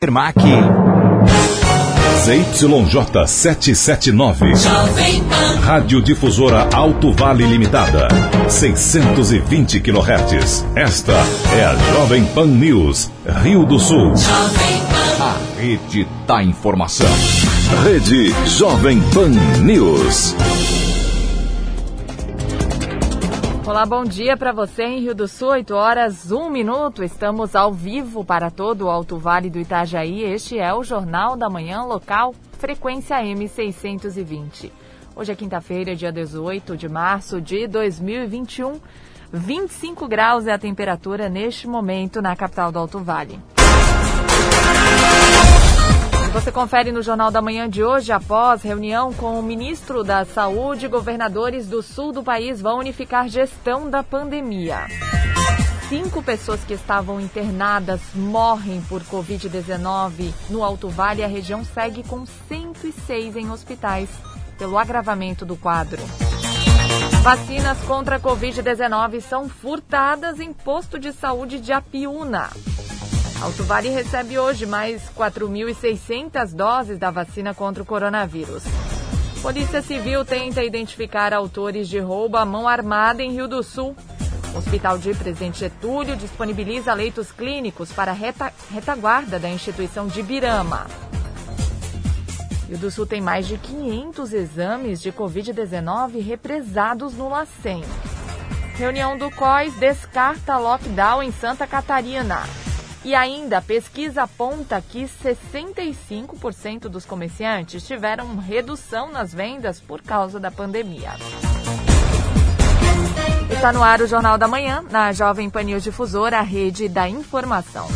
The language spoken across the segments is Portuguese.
Firmac. ZYJ 779. Rádio Difusora Alto Vale Limitada. 620 kHz. Esta é a Jovem Pan News, Rio do Sul. A rede da informação. Rede Jovem Pan News. Olá, bom dia para você em Rio do Sul, 8 horas, 1 minuto. Estamos ao vivo para todo o Alto Vale do Itajaí. Este é o Jornal da Manhã Local, frequência M620. Hoje é quinta-feira, dia 18 de março de 2021. 25 graus é a temperatura neste momento na capital do Alto Vale. Você confere no Jornal da Manhã de hoje, após reunião com o ministro da Saúde, governadores do sul do país vão unificar gestão da pandemia. Cinco pessoas que estavam internadas morrem por Covid-19 no Alto Vale. A região segue com 106 em hospitais pelo agravamento do quadro. Vacinas contra a Covid-19 são furtadas em posto de saúde de Apiúna. Alto Vale recebe hoje mais 4.600 doses da vacina contra o coronavírus. Polícia Civil tenta identificar autores de roubo à mão armada em Rio do Sul. O Hospital de Presidente Getúlio disponibiliza leitos clínicos para reta, retaguarda da instituição de Birama. Rio do Sul tem mais de 500 exames de Covid-19 represados no LACEN. Reunião do COIS descarta lockdown em Santa Catarina. E ainda, a pesquisa aponta que 65% dos comerciantes tiveram redução nas vendas por causa da pandemia. Está no ar o Jornal da Manhã, na Jovem Pan News Difusora, a rede da informação.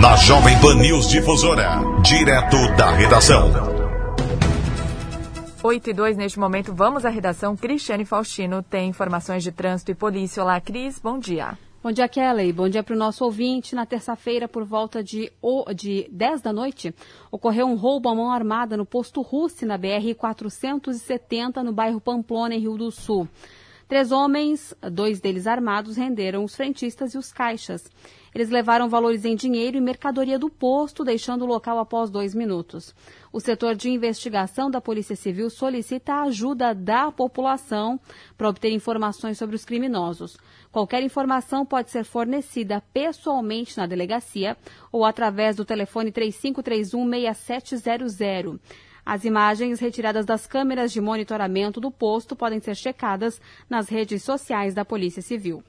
Na Jovem Pan News Difusora, direto da redação. 8 e 2 neste momento. Vamos à redação. Cristiane Faustino tem informações de trânsito e polícia. Olá, Cris. Bom dia. Bom dia, Kelly. Bom dia para o nosso ouvinte. Na terça-feira, por volta de, de 10 da noite, ocorreu um roubo à mão armada no posto Russi, na BR-470, no bairro Pamplona, em Rio do Sul. Três homens, dois deles armados, renderam os frentistas e os caixas. Eles levaram valores em dinheiro e mercadoria do posto, deixando o local após dois minutos. O setor de investigação da Polícia Civil solicita a ajuda da população para obter informações sobre os criminosos. Qualquer informação pode ser fornecida pessoalmente na delegacia ou através do telefone 3531-6700. As imagens retiradas das câmeras de monitoramento do posto podem ser checadas nas redes sociais da Polícia Civil.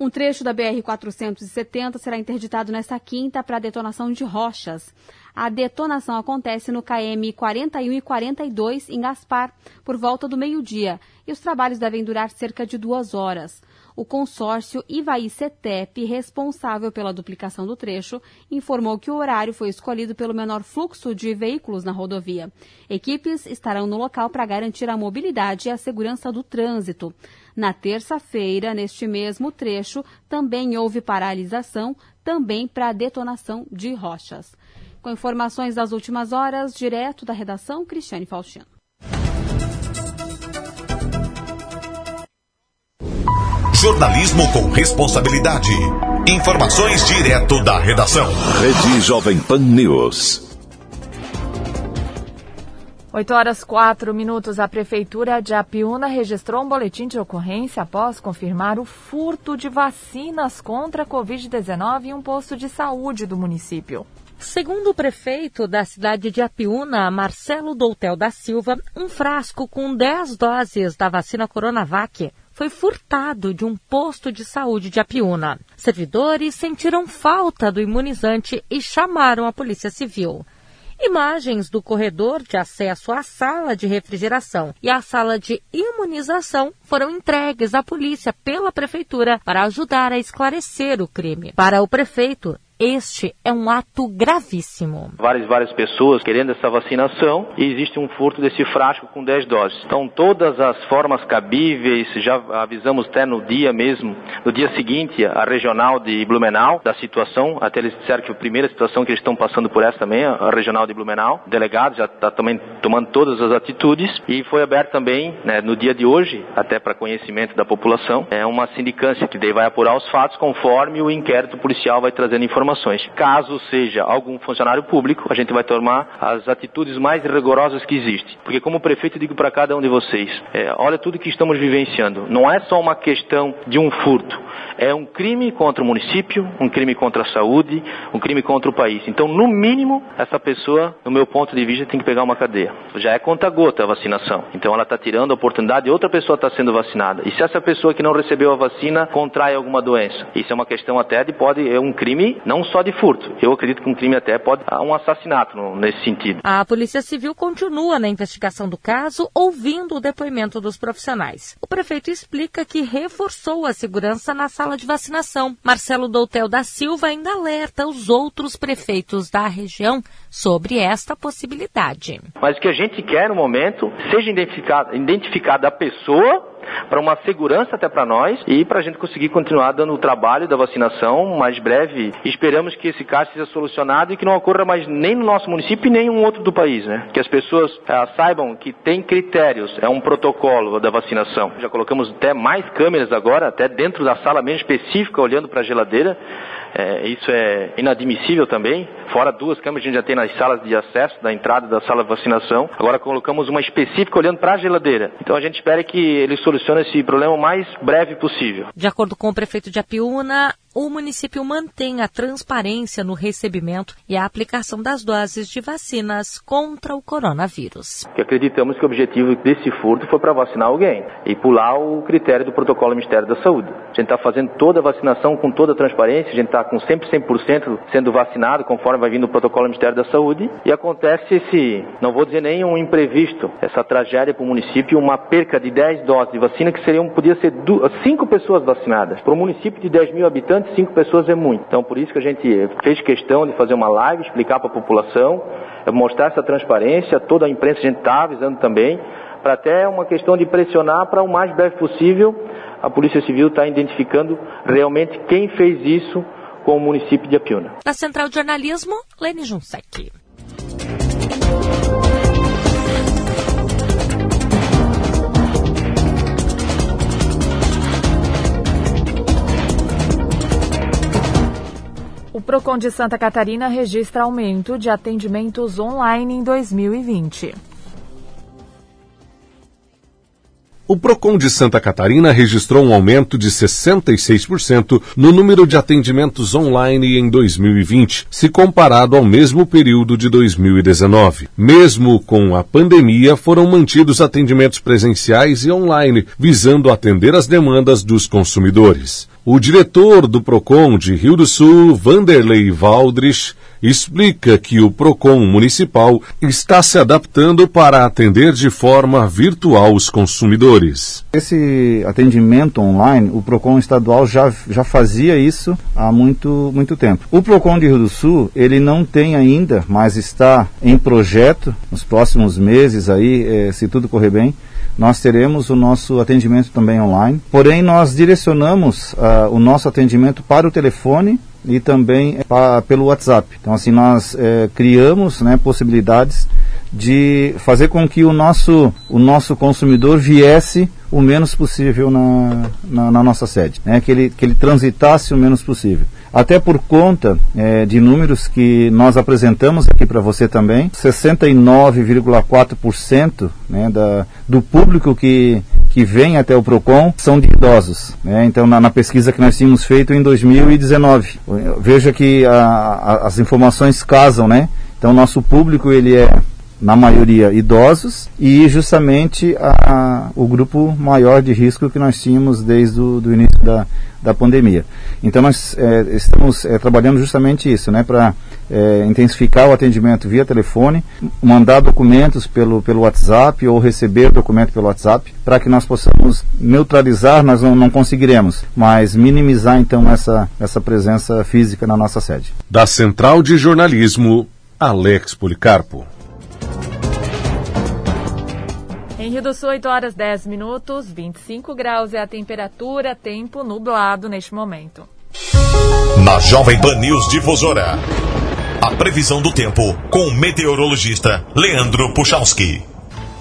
Um trecho da BR-470 será interditado nesta quinta para detonação de rochas. A detonação acontece no KM 41 e 42 em Gaspar, por volta do meio-dia, e os trabalhos devem durar cerca de duas horas. O consórcio Ivaí CETEP, responsável pela duplicação do trecho, informou que o horário foi escolhido pelo menor fluxo de veículos na rodovia. Equipes estarão no local para garantir a mobilidade e a segurança do trânsito. Na terça-feira, neste mesmo trecho, também houve paralisação, também para detonação de rochas. Com informações das últimas horas, direto da redação, Cristiane Faustino. Jornalismo com responsabilidade. Informações direto da redação. Rede Jovem Pan News. 8 horas 4 minutos. A Prefeitura de Apiúna registrou um boletim de ocorrência após confirmar o furto de vacinas contra a Covid-19 em um posto de saúde do município. Segundo o prefeito da cidade de Apiúna, Marcelo Doutel da Silva, um frasco com 10 doses da vacina Coronavac foi furtado de um posto de saúde de Apiúna. Servidores sentiram falta do imunizante e chamaram a Polícia Civil. Imagens do corredor de acesso à sala de refrigeração e à sala de imunização foram entregues à polícia pela prefeitura para ajudar a esclarecer o crime. Para o prefeito, este é um ato gravíssimo. Várias, várias pessoas querendo essa vacinação e existe um furto desse frasco com 10 doses. Então, todas as formas cabíveis, já avisamos até no dia mesmo, no dia seguinte, a regional de Blumenau, da situação, até eles disseram que a primeira situação que eles estão passando por essa também, a regional de Blumenau, o delegado já está também tomando todas as atitudes e foi aberto também, né, no dia de hoje, até para conhecimento da população, é uma sindicância que daí vai apurar os fatos conforme o inquérito policial vai trazendo informações. Caso seja algum funcionário público, a gente vai tomar as atitudes mais rigorosas que existem. Porque como prefeito, digo para cada um de vocês, é, olha tudo que estamos vivenciando. Não é só uma questão de um furto, é um crime contra o município, um crime contra a saúde, um crime contra o país. Então, no mínimo, essa pessoa, no meu ponto de vista, tem que pegar uma cadeia. Já é conta-gota a vacinação. Então, ela está tirando a oportunidade de outra pessoa estar tá sendo vacinada. E se essa pessoa que não recebeu a vacina contrai alguma doença? Isso é uma questão até de pode é um crime não só de furto. Eu acredito que um crime até pode um assassinato nesse sentido. A Polícia Civil continua na investigação do caso, ouvindo o depoimento dos profissionais. O prefeito explica que reforçou a segurança na sala de vacinação. Marcelo Doutel da Silva ainda alerta os outros prefeitos da região sobre esta possibilidade. Mas o que a gente quer no momento, seja identificada identificada a pessoa para uma segurança até para nós e para a gente conseguir continuar dando o trabalho da vacinação mais breve. Esperamos que esse caso seja solucionado e que não ocorra mais nem no nosso município e nem em um outro do país, né? Que as pessoas ah, saibam que tem critérios, é um protocolo da vacinação. Já colocamos até mais câmeras agora, até dentro da sala mesmo específica, olhando para a geladeira. É, isso é inadmissível também. Fora duas câmeras a gente já tem nas salas de acesso, da entrada da sala de vacinação. Agora colocamos uma específica olhando para a geladeira. Então a gente espera que ele solucione esse problema o mais breve possível. De acordo com o prefeito de Apiúna, o município mantém a transparência no recebimento e a aplicação das doses de vacinas contra o coronavírus. acreditamos que o objetivo desse furto foi para vacinar alguém e pular o critério do protocolo do Ministério da Saúde. A gente está fazendo toda a vacinação com toda a transparência, a gente está com sempre 100% sendo vacinado conforme vai vindo o protocolo do Ministério da Saúde e acontece esse, não vou dizer nem um imprevisto, essa tragédia para o município, uma perca de 10 doses de vacina que seriam, podia ser 5 pessoas vacinadas. Para um município de 10 mil habitantes, cinco pessoas é muito. Então, por isso que a gente fez questão de fazer uma live, explicar para a população, mostrar essa transparência, toda a imprensa a gente está avisando também, para até uma questão de pressionar para o mais breve possível a Polícia Civil estar tá identificando realmente quem fez isso com o município de Apiúna. Da Central de Jornalismo, Lene Junsec. O Procon de Santa Catarina registra aumento de atendimentos online em 2020. O Procon de Santa Catarina registrou um aumento de 66% no número de atendimentos online em 2020, se comparado ao mesmo período de 2019. Mesmo com a pandemia, foram mantidos atendimentos presenciais e online, visando atender as demandas dos consumidores. O diretor do PROCON de Rio do Sul, Vanderlei Valdrich, explica que o PROCON municipal está se adaptando para atender de forma virtual os consumidores. Esse atendimento online, o PROCON estadual já, já fazia isso há muito, muito tempo. O PROCON de Rio do Sul, ele não tem ainda, mas está em projeto, nos próximos meses aí, eh, se tudo correr bem, nós teremos o nosso atendimento também online. Porém, nós direcionamos uh, o nosso atendimento para o telefone e também para, pelo WhatsApp. Então, assim, nós eh, criamos né, possibilidades de fazer com que o nosso, o nosso consumidor viesse o menos possível na, na, na nossa sede, né? que, ele, que ele transitasse o menos possível até por conta é, de números que nós apresentamos aqui para você também, 69,4% né, da, do público que, que vem até o PROCON são de idosos. Né? Então, na, na, pesquisa que nós tínhamos feito em 2019, veja que a, a, as informações casam, né? Então, nosso público ele é na maioria idosos, e justamente a, o grupo maior de risco que nós tínhamos desde o início da, da pandemia. Então nós é, estamos é, trabalhando justamente isso, né, para é, intensificar o atendimento via telefone, mandar documentos pelo, pelo WhatsApp ou receber documento pelo WhatsApp, para que nós possamos neutralizar, nós não, não conseguiremos, mas minimizar então essa, essa presença física na nossa sede. Da Central de Jornalismo, Alex Policarpo. Em Rio do Sul, 8 horas 10 minutos, 25 graus é a temperatura, tempo nublado neste momento. Na Jovem Pan News Difusora, a previsão do tempo com o meteorologista Leandro Puchalski.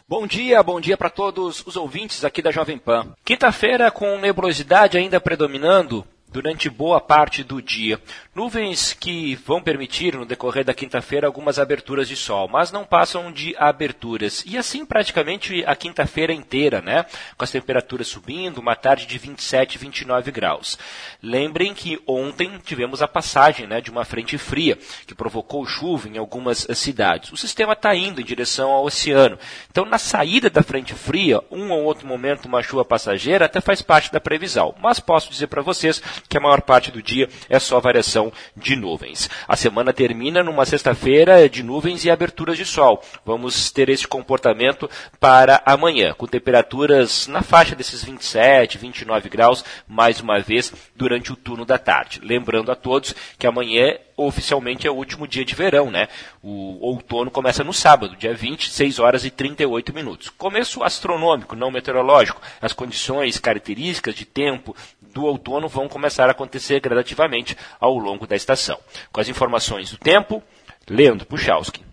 Bom dia, bom dia para todos os ouvintes aqui da Jovem Pan. Quinta-feira com nebulosidade ainda predominando, durante boa parte do dia. Nuvens que vão permitir, no decorrer da quinta-feira, algumas aberturas de sol, mas não passam de aberturas. E assim praticamente a quinta-feira inteira, né? Com as temperaturas subindo, uma tarde de 27, 29 graus. Lembrem que ontem tivemos a passagem né, de uma frente fria, que provocou chuva em algumas cidades. O sistema está indo em direção ao oceano. Então, na saída da frente fria, um ou outro momento, uma chuva passageira até faz parte da previsão. Mas posso dizer para vocês que a maior parte do dia é só variação de nuvens. A semana termina numa sexta-feira de nuvens e aberturas de sol. Vamos ter esse comportamento para amanhã, com temperaturas na faixa desses 27, 29 graus, mais uma vez, durante o turno da tarde. Lembrando a todos que amanhã oficialmente é o último dia de verão, né? O outono começa no sábado, dia 20, 6 horas e 38 minutos. Começo astronômico, não meteorológico. As condições, características de tempo do outono vão começar a acontecer gradativamente ao longo da estação. Com as informações do tempo, Leandro Puchalski.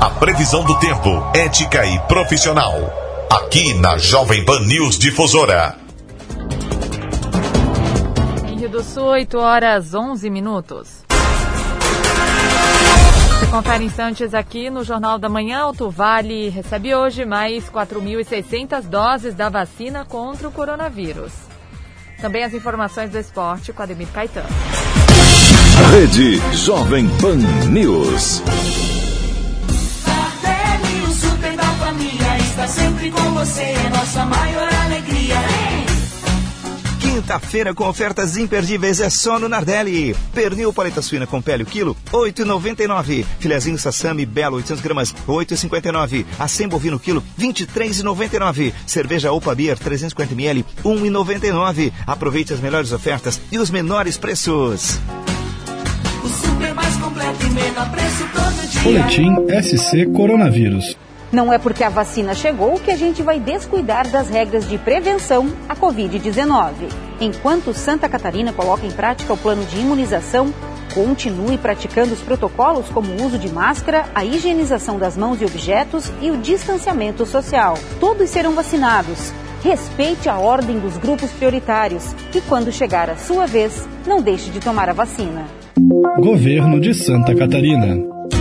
A previsão do tempo, ética e profissional. Aqui na Jovem Pan News Difusora. Do Sul, 8 horas 11 minutos. Você confere instantes aqui no Jornal da Manhã. Alto Vale recebe hoje mais 4.600 doses da vacina contra o coronavírus. Também as informações do esporte com Ademir Caetano. Rede Jovem Pan News. Tardelli, o super da família, está sempre com você, nossa maior alegria. Quinta-feira com ofertas imperdíveis é só no Nardelli. Pernil paleta suína com pele o quilo, 8,99. Filezinho sassami belo 800 gramas, 8,59. Acém bovino quilo, 23,99. Cerveja Opa Beer 350 ml, 1,99. Aproveite as melhores ofertas e os menores preços. O super mais completo e menor preço todo dia. Boletim SC Coronavírus. Não é porque a vacina chegou que a gente vai descuidar das regras de prevenção à Covid-19. Enquanto Santa Catarina coloca em prática o plano de imunização, continue praticando os protocolos como o uso de máscara, a higienização das mãos e objetos e o distanciamento social. Todos serão vacinados. Respeite a ordem dos grupos prioritários e, quando chegar a sua vez, não deixe de tomar a vacina. Governo de Santa Catarina.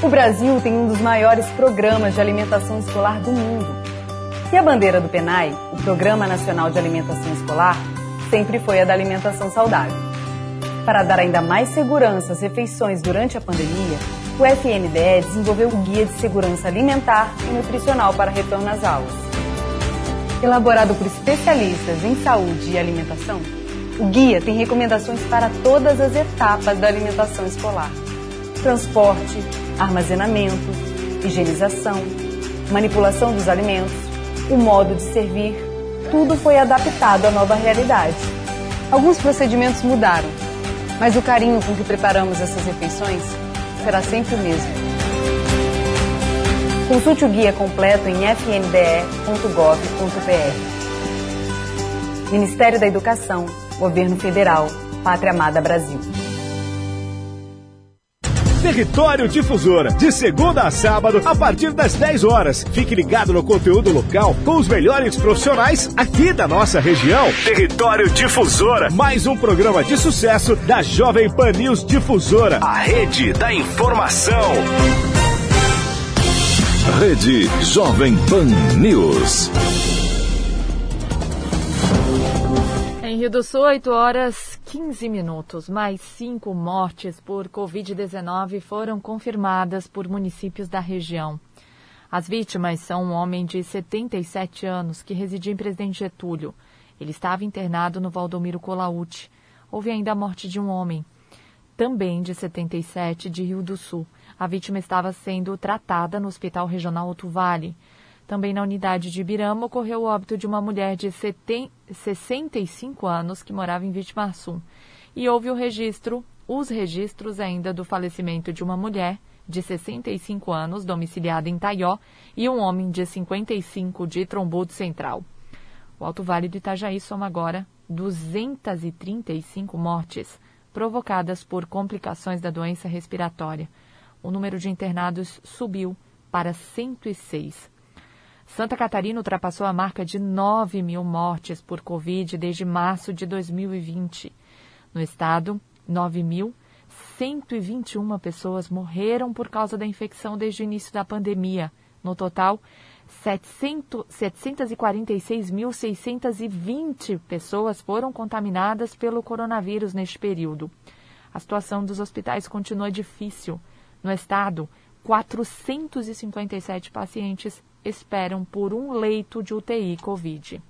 O Brasil tem um dos maiores programas de alimentação escolar do mundo. E a bandeira do PENAI, o Programa Nacional de Alimentação Escolar, sempre foi a da alimentação saudável. Para dar ainda mais segurança às refeições durante a pandemia, o FNDE desenvolveu o Guia de Segurança Alimentar e Nutricional para Retorno às Aulas. Elaborado por especialistas em saúde e alimentação, o guia tem recomendações para todas as etapas da alimentação escolar: transporte, armazenamento, higienização, manipulação dos alimentos, o modo de servir, tudo foi adaptado à nova realidade. Alguns procedimentos mudaram, mas o carinho com que preparamos essas refeições será sempre o mesmo. Consulte o guia completo em fnde.gov.br. Ministério da Educação, Governo Federal, Pátria Amada Brasil. Território Difusora, de segunda a sábado, a partir das 10 horas. Fique ligado no conteúdo local com os melhores profissionais aqui da nossa região. Território Difusora, mais um programa de sucesso da Jovem Pan News Difusora, a rede da informação. Rede Jovem Pan News. Em Rio do Sul, 8 horas 15 minutos. Mais cinco mortes por Covid-19 foram confirmadas por municípios da região. As vítimas são um homem de 77 anos que residia em Presidente Getúlio. Ele estava internado no Valdomiro Colaute. Houve ainda a morte de um homem, também de 77, de Rio do Sul. A vítima estava sendo tratada no Hospital Regional Alto Vale. Também na unidade de Ibirama ocorreu o óbito de uma mulher de 65 anos que morava em Vitimarsum. E houve o registro, os registros ainda do falecimento de uma mulher de 65 anos, domiciliada em Taió, e um homem de 55 de Trombudo Central. O Alto Vale do Itajaí soma agora 235 mortes provocadas por complicações da doença respiratória. O número de internados subiu para 106. Santa Catarina ultrapassou a marca de 9 mil mortes por Covid desde março de 2020. No estado, 9.121 pessoas morreram por causa da infecção desde o início da pandemia. No total, 746.620 pessoas foram contaminadas pelo coronavírus neste período. A situação dos hospitais continua difícil. No estado, 457 pacientes esperam por um leito de UTI Covid.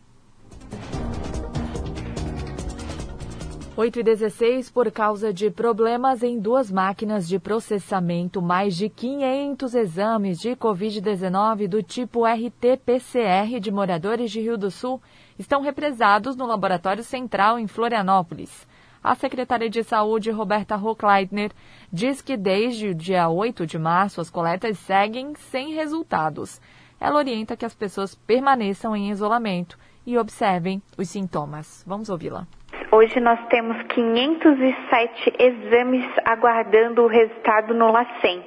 8 e 16, por causa de problemas em duas máquinas de processamento, mais de 500 exames de Covid-19 do tipo RT-PCR de moradores de Rio do Sul estão represados no Laboratório Central em Florianópolis. A secretária de Saúde, Roberta Hochleitner, diz que desde o dia 8 de março as coletas seguem sem resultados ela orienta que as pessoas permaneçam em isolamento e observem os sintomas. Vamos ouvi-la. Hoje nós temos 507 exames aguardando o resultado no LACEN.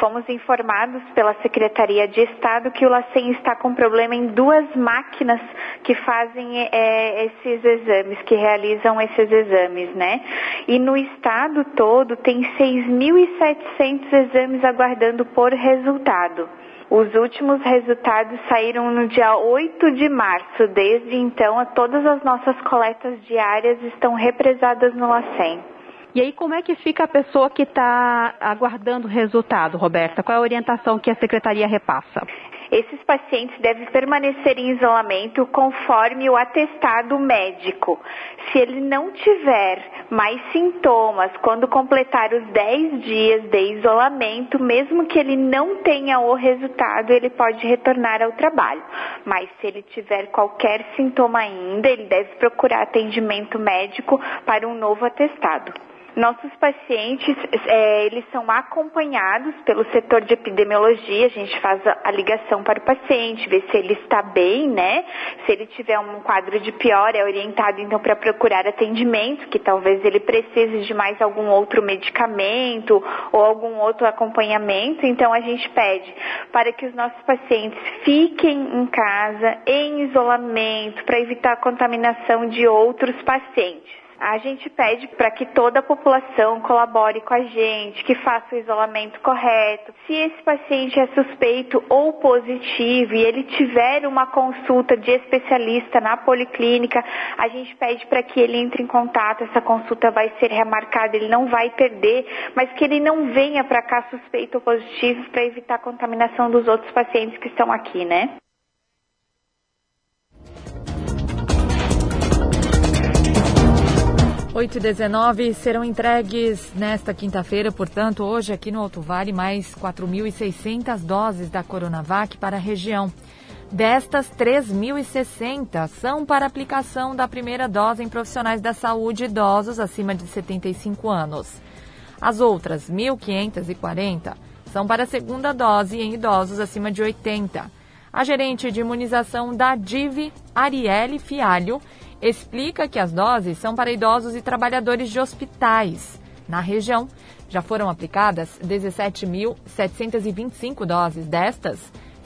Fomos informados pela Secretaria de Estado que o LACEN está com problema em duas máquinas que fazem é, esses exames, que realizam esses exames, né? E no estado todo tem 6.700 exames aguardando por resultado. Os últimos resultados saíram no dia 8 de março. Desde então, todas as nossas coletas diárias estão represadas no LACEN. E aí, como é que fica a pessoa que está aguardando o resultado, Roberta? Qual é a orientação que a secretaria repassa? Esses pacientes devem permanecer em isolamento conforme o atestado médico. Se ele não tiver mais sintomas quando completar os 10 dias de isolamento, mesmo que ele não tenha o resultado, ele pode retornar ao trabalho. Mas se ele tiver qualquer sintoma ainda, ele deve procurar atendimento médico para um novo atestado. Nossos pacientes, é, eles são acompanhados pelo setor de epidemiologia, a gente faz a, ligação para o paciente, ver se ele está bem, né? Se ele tiver um quadro de pior, é orientado então para procurar atendimento, que talvez ele precise de mais algum outro medicamento ou algum outro acompanhamento, então a gente pede para que os nossos pacientes fiquem em casa, em isolamento, para evitar a contaminação de outros pacientes a gente pede para que toda a população colabore com a gente, que faça o isolamento correto. Se esse paciente é suspeito ou positivo e ele tiver uma consulta de especialista na policlínica, a gente pede para que ele entre em contato. Essa consulta vai ser remarcada, ele não vai perder, mas que ele não venha para cá suspeito ou positivo para evitar a contaminação dos outros pacientes que estão aqui, né? 8 e 19 serão entregues nesta quinta-feira, portanto, hoje aqui no Alto Vale, mais 4.600 doses da Coronavac para a região. Destas, 3.060 são para aplicação da primeira dose em profissionais da saúde idosos acima de 75 anos. As outras, 1.540, são para a segunda dose em idosos acima de 80. A gerente de imunização da DIV, Arielle Fialho, explica que as doses são para idosos e trabalhadores de hospitais. Na região, já foram aplicadas 17.725 doses. Destas,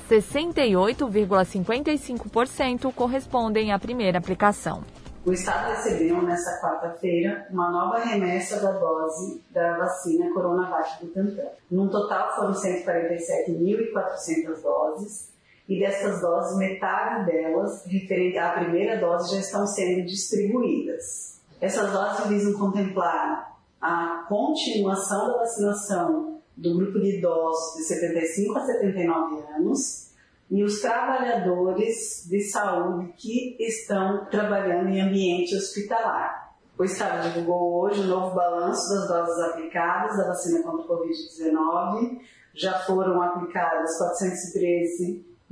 68,55% correspondem à primeira aplicação. O Estado recebeu, nesta quarta-feira, uma nova remessa da dose da vacina Coronavac Butantan. Num total foram 147.400 doses, e dessas doses, metade delas, referente à primeira dose, já estão sendo distribuídas. Essas doses visam contemplar a continuação da vacinação do grupo de idosos de 75 a 79 anos e os trabalhadores de saúde que estão trabalhando em ambiente hospitalar. O Estado divulgou hoje o novo balanço das doses aplicadas da vacina contra o Covid-19. Já foram aplicadas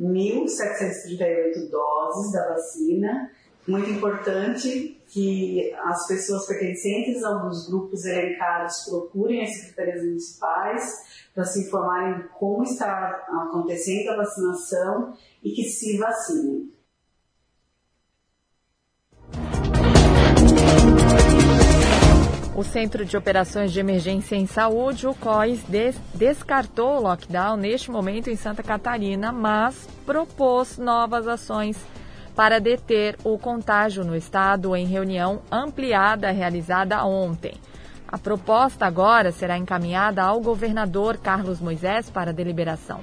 413.738 doses da vacina. Muito importante que as pessoas pertencentes a alguns grupos elencados procurem as secretarias municipais para se informarem como está acontecendo a vacinação e que se vacinem. O Centro de Operações de Emergência em Saúde, o COIS, des descartou o lockdown neste momento em Santa Catarina, mas propôs novas ações para deter o contágio no estado em reunião ampliada realizada ontem. A proposta agora será encaminhada ao governador Carlos Moisés para deliberação.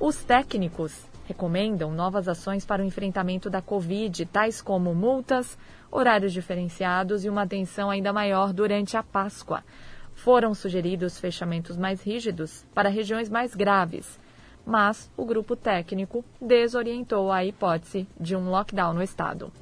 Os técnicos recomendam novas ações para o enfrentamento da Covid, tais como multas, horários diferenciados e uma atenção ainda maior durante a Páscoa. Foram sugeridos fechamentos mais rígidos para regiões mais graves, mas o grupo técnico desorientou a hipótese de um lockdown no estado.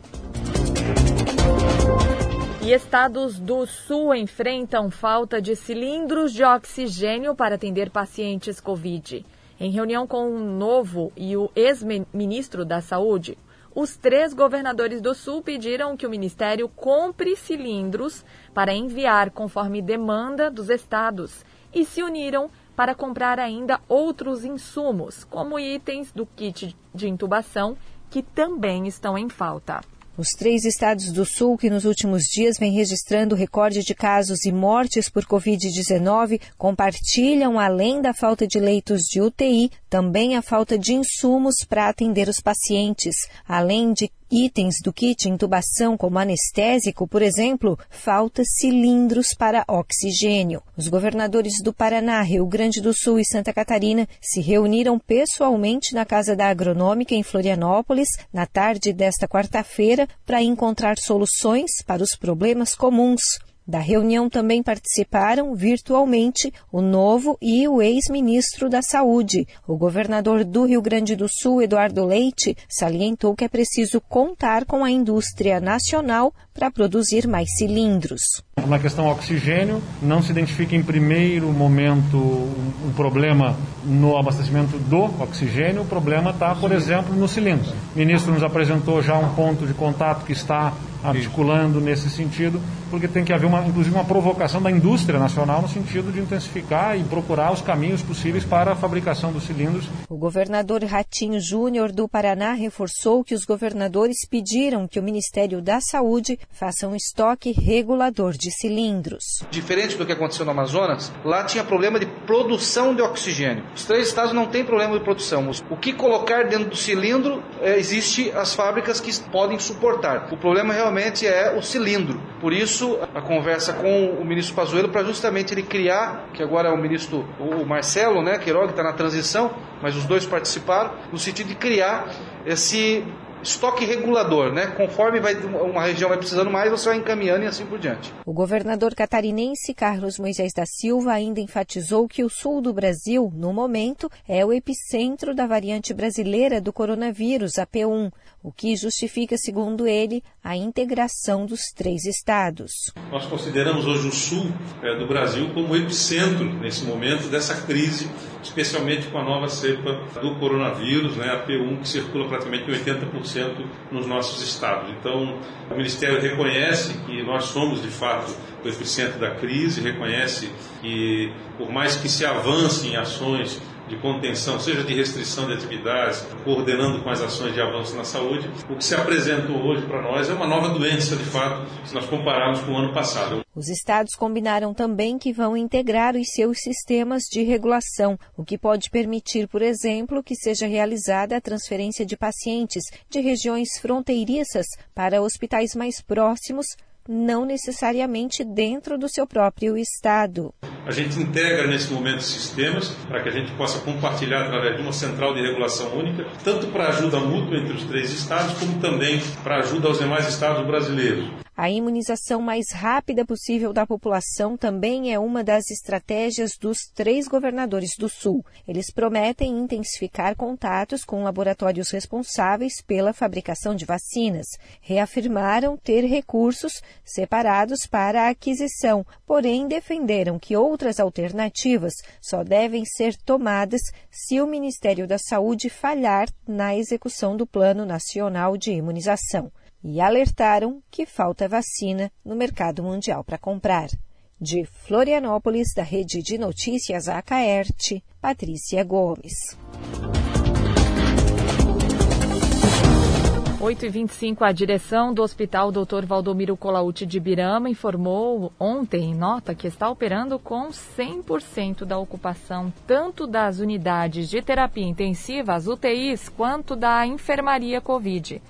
E estados do sul enfrentam falta de cilindros de oxigênio para atender pacientes Covid. Em reunião com o novo e o ex-ministro da Saúde, os três governadores do Sul pediram que o Ministério compre cilindros para enviar conforme demanda dos estados e se uniram para comprar ainda outros insumos, como itens do kit de intubação, que também estão em falta. Os três estados do Sul, que nos últimos dias vêm registrando recorde de casos e mortes por Covid-19, compartilham, além da falta de leitos de UTI, também a falta de insumos para atender os pacientes, além de itens do kit intubação como anestésico, por exemplo, falta cilindros para oxigênio. Os governadores do Paraná, Rio Grande do Sul e Santa Catarina se reuniram pessoalmente na Casa da Agronômica em Florianópolis na tarde desta quarta-feira para encontrar soluções para os problemas comuns da reunião também participaram virtualmente o novo e o ex-ministro da Saúde. O governador do Rio Grande do Sul, Eduardo Leite, salientou que é preciso contar com a indústria nacional para produzir mais cilindros. Na questão oxigênio, não se identifica em primeiro momento um problema no abastecimento do oxigênio, o problema está, por exemplo, no cilindro. O ministro nos apresentou já um ponto de contato que está articulando nesse sentido, porque tem que haver, uma, inclusive, uma provocação da indústria nacional no sentido de intensificar e procurar os caminhos possíveis para a fabricação dos cilindros. O governador Ratinho Júnior do Paraná reforçou que os governadores pediram que o Ministério da Saúde faça um estoque regulador de cilindros. Diferente do que aconteceu no Amazonas, lá tinha problema de produção de oxigênio. Os três estados não têm problema de produção. O que colocar dentro do cilindro, é, existe as fábricas que podem suportar. O problema realmente é o cilindro. Por isso, a conversa com o ministro Pazuello para justamente ele criar, que agora é o ministro o Marcelo, né, Queiroga está na transição, mas os dois participaram, no sentido de criar esse estoque regulador, né? Conforme vai, uma região vai precisando mais, você vai encaminhando e assim por diante. O governador catarinense Carlos Moisés da Silva ainda enfatizou que o sul do Brasil, no momento, é o epicentro da variante brasileira do coronavírus, a P1, o que justifica, segundo ele, a integração dos três estados. Nós consideramos hoje o sul é, do Brasil como epicentro, nesse momento, dessa crise, especialmente com a nova cepa do coronavírus, né, a P1, que circula praticamente 80% nos nossos estados. Então, o Ministério reconhece que nós somos, de fato, o epicentro da crise, reconhece que, por mais que se avance em ações de contenção, seja de restrição de atividades, coordenando com as ações de avanço na saúde, o que se apresentou hoje para nós é uma nova doença, de fato, se nós compararmos com o ano passado. Os estados combinaram também que vão integrar os seus sistemas de regulação, o que pode permitir, por exemplo, que seja realizada a transferência de pacientes de regiões fronteiriças para hospitais mais próximos não necessariamente dentro do seu próprio estado. A gente integra nesse momento sistemas para que a gente possa compartilhar através de uma central de regulação única, tanto para ajuda mútua entre os três estados, como também para ajuda aos demais estados brasileiros. A imunização mais rápida possível da população também é uma das estratégias dos três governadores do Sul. Eles prometem intensificar contatos com laboratórios responsáveis pela fabricação de vacinas. Reafirmaram ter recursos separados para a aquisição, porém defenderam que outras alternativas só devem ser tomadas se o Ministério da Saúde falhar na execução do Plano Nacional de Imunização e alertaram que falta vacina no mercado mundial para comprar. De Florianópolis, da Rede de Notícias Acaerte, Patrícia Gomes. 8h25, a direção do Hospital Dr. Valdomiro Colauti de Birama informou ontem em nota que está operando com 100% da ocupação tanto das unidades de terapia intensiva, as UTIs, quanto da enfermaria Covid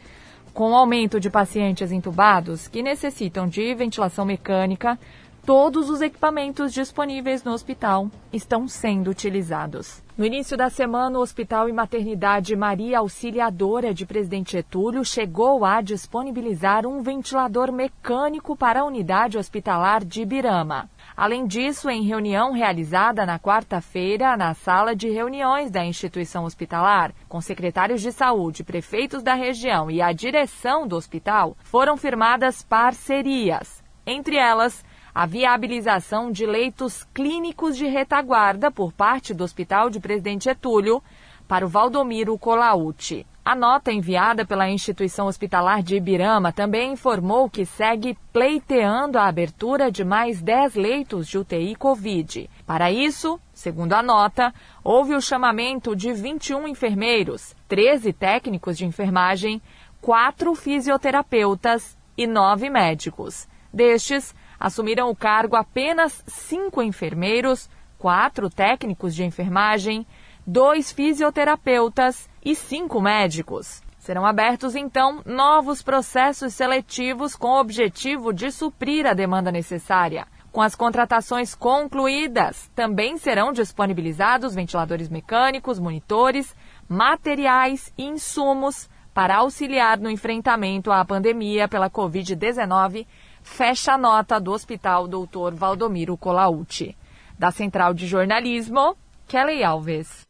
com o aumento de pacientes entubados que necessitam de ventilação mecânica, todos os equipamentos disponíveis no hospital estão sendo utilizados. No início da semana, o Hospital e Maternidade Maria Auxiliadora de Presidente Getúlio chegou a disponibilizar um ventilador mecânico para a unidade hospitalar de Ibirama. Além disso, em reunião realizada na quarta-feira na sala de reuniões da instituição hospitalar, com secretários de saúde, prefeitos da região e a direção do hospital, foram firmadas parcerias. Entre elas, a viabilização de leitos clínicos de retaguarda por parte do Hospital de Presidente Getúlio para o Valdomiro Colauti. A nota enviada pela instituição hospitalar de Ibirama também informou que segue pleiteando a abertura de mais 10 leitos de UTI Covid. Para isso, segundo a nota, houve o chamamento de 21 enfermeiros, 13 técnicos de enfermagem, 4 fisioterapeutas e 9 médicos. Destes, assumiram o cargo apenas 5 enfermeiros, 4 técnicos de enfermagem, dois fisioterapeutas e cinco médicos. Serão abertos, então, novos processos seletivos com o objetivo de suprir a demanda necessária. Com as contratações concluídas, também serão disponibilizados ventiladores mecânicos, monitores, materiais e insumos para auxiliar no enfrentamento à pandemia pela Covid-19, fecha a nota do Hospital Dr. Valdomiro Colauti. Da Central de Jornalismo, Kelly Alves.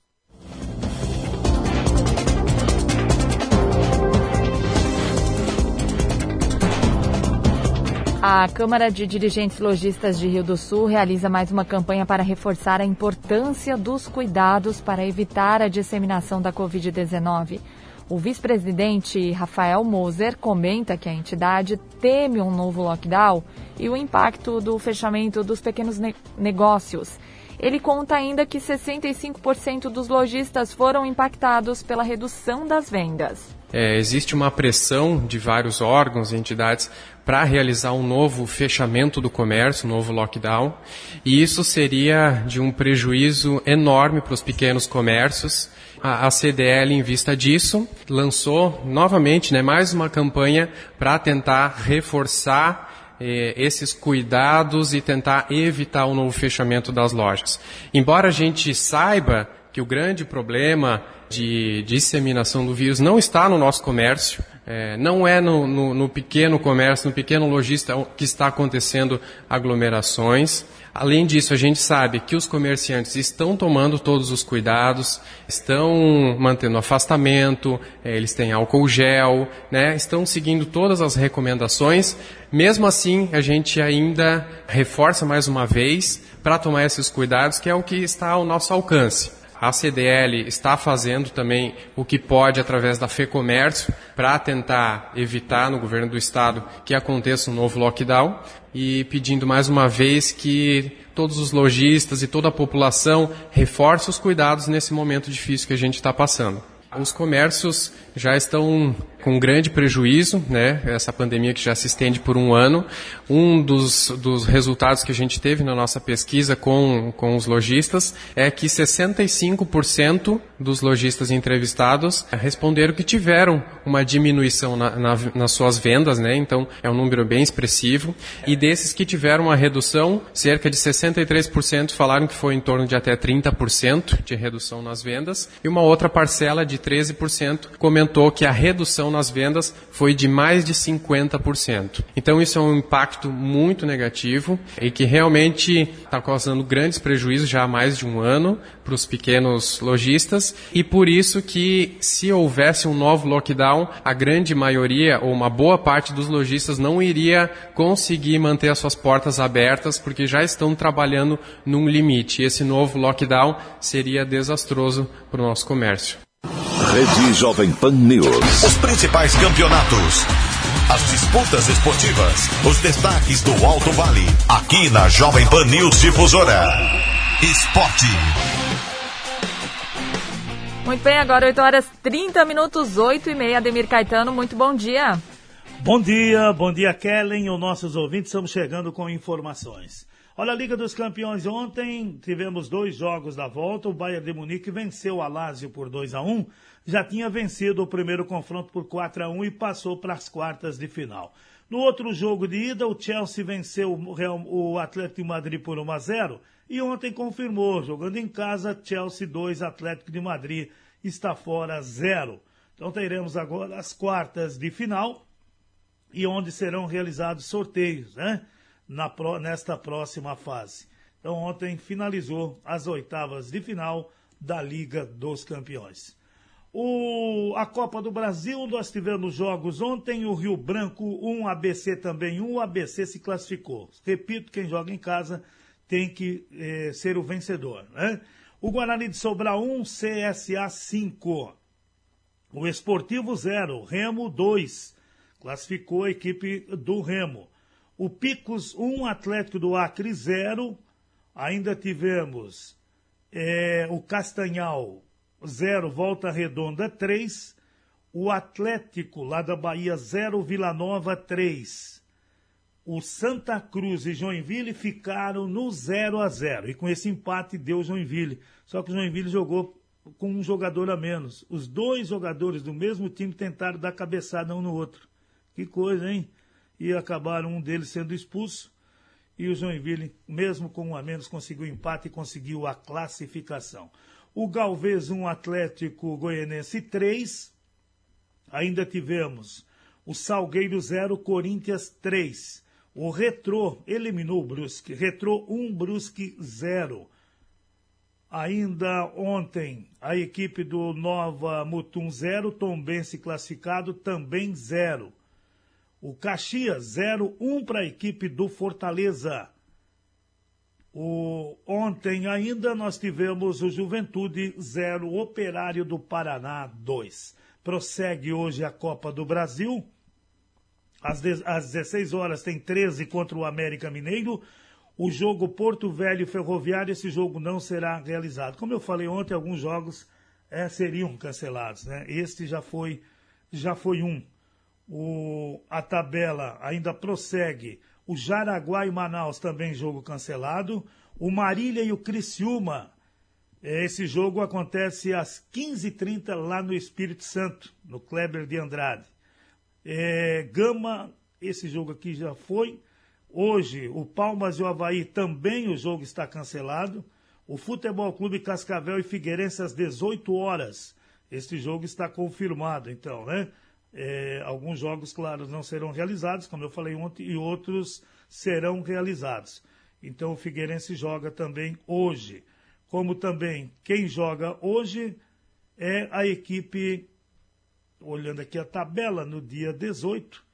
A Câmara de Dirigentes Logistas de Rio do Sul realiza mais uma campanha para reforçar a importância dos cuidados para evitar a disseminação da Covid-19. O vice-presidente Rafael Moser comenta que a entidade teme um novo lockdown e o impacto do fechamento dos pequenos ne negócios. Ele conta ainda que 65% dos lojistas foram impactados pela redução das vendas. É, existe uma pressão de vários órgãos e entidades para realizar um novo fechamento do comércio, um novo lockdown, e isso seria de um prejuízo enorme para os pequenos comércios. A, a, CDL, em vista disso, lançou novamente né, mais uma campanha para tentar reforçar eh, esses cuidados e tentar evitar o novo fechamento das lojas. Embora a gente saiba que o grande problema de disseminação do vírus não está no nosso comércio, é, não é no, no, no, pequeno comércio, no pequeno lojista que está acontecendo aglomerações. Além disso, a gente sabe que os comerciantes estão tomando todos os cuidados, estão mantendo afastamento, é, eles têm álcool gel, né, estão seguindo todas as recomendações. Mesmo assim, a gente ainda reforça mais uma vez para tomar esses cuidados, que é o que está ao nosso alcance. A CDL está fazendo também o que pode através da FEComércio para tentar evitar no governo do estado que aconteça um novo lockdown e pedindo mais uma vez que todos os lojistas e toda a população reforce os cuidados nesse momento difícil que a gente está passando. Os comércios já estão com grande prejuízo, né? Essa pandemia que já se estende por um ano. Um dos, dos resultados que a gente teve na nossa pesquisa com, com os lojistas é que 65% dos lojistas entrevistados responderam que tiveram uma diminuição na, na, nas suas vendas, né? Então é um número bem expressivo. E desses que tiveram uma redução, cerca de 63% falaram que foi em torno de até 30% de redução nas vendas. E uma outra parcela de 13% comentou que a redução nas vendas foi de mais de 50%. Então isso é um impacto muito negativo e que realmente está causando grandes prejuízos já há mais de um ano para os pequenos lojistas e por isso que se houvesse um novo lockdown, a grande maioria ou uma boa parte dos lojistas não iria conseguir manter as suas portas abertas porque já estão trabalhando num limite. Esse novo lockdown seria desastroso para o nosso comércio. Rede Jovem Pan News. Os principais campeonatos. As disputas esportivas. Os destaques do Alto Vale. Aqui na Jovem Pan News Difusora. Esporte. Muito bem, agora 8 horas 30 minutos, 8 e meia. Ademir Caetano, muito bom dia. Bom dia, bom dia, Kellen. Os nossos ouvintes estamos chegando com informações. Olha, a Liga dos Campeões ontem tivemos dois jogos da volta. O Bayern de Munique venceu a Lazio por 2 a 1 Já tinha vencido o primeiro confronto por 4 a 1 e passou para as quartas de final. No outro jogo de ida, o Chelsea venceu o Atlético de Madrid por 1 a 0 e ontem confirmou, jogando em casa, Chelsea 2, Atlético de Madrid está fora 0. Então teremos agora as quartas de final e onde serão realizados sorteios, né? Na, nesta próxima fase. Então, ontem finalizou as oitavas de final da Liga dos Campeões. O, a Copa do Brasil, nós tivemos jogos ontem, o Rio Branco 1, ABC também 1, o ABC se classificou. Repito, quem joga em casa tem que eh, ser o vencedor. Né? O Guarani de Sobral 1, CSA 5. O Esportivo 0, Remo 2. Classificou a equipe do Remo. O Picos 1, Atlético do Acre 0. Ainda tivemos é, o Castanhal 0, Volta Redonda 3. O Atlético lá da Bahia 0, Vila Nova 3. O Santa Cruz e Joinville ficaram no 0 a 0 E com esse empate deu Joinville. Só que o Joinville jogou com um jogador a menos. Os dois jogadores do mesmo time tentaram dar cabeçada um no outro. Que coisa, hein? E acabaram um deles sendo expulso. E o Joinville, mesmo com um a menos, conseguiu empate e conseguiu a classificação. O Galvez 1, Atlético Goianense 3. Ainda tivemos o Salgueiro 0, Corinthians 3. O Retrô eliminou o Brusque. Retrô 1, Brusque 0. Ainda ontem, a equipe do Nova Mutum 0, Tombense classificado também 0. O Caxias 0-1 para a equipe do Fortaleza. O, ontem ainda nós tivemos o Juventude 0, Operário do Paraná 2. Prossegue hoje a Copa do Brasil. Às, de, às 16 horas tem 13 contra o América Mineiro. O jogo Porto Velho Ferroviário, esse jogo não será realizado. Como eu falei ontem, alguns jogos é, seriam cancelados. Né? Este já foi, já foi um o, a tabela ainda prossegue. O Jaraguá e Manaus também jogo cancelado. O Marília e o Criciúma. Esse jogo acontece às 15h30 lá no Espírito Santo, no Kleber de Andrade. É, Gama, esse jogo aqui já foi. Hoje, o Palmas e o Havaí também o jogo está cancelado. O Futebol Clube Cascavel e Figueirense às 18 horas. Este jogo está confirmado, então, né? É, alguns jogos, claro, não serão realizados, como eu falei ontem, e outros serão realizados. Então o Figueirense joga também hoje. Como também quem joga hoje é a equipe, olhando aqui a tabela, no dia 18,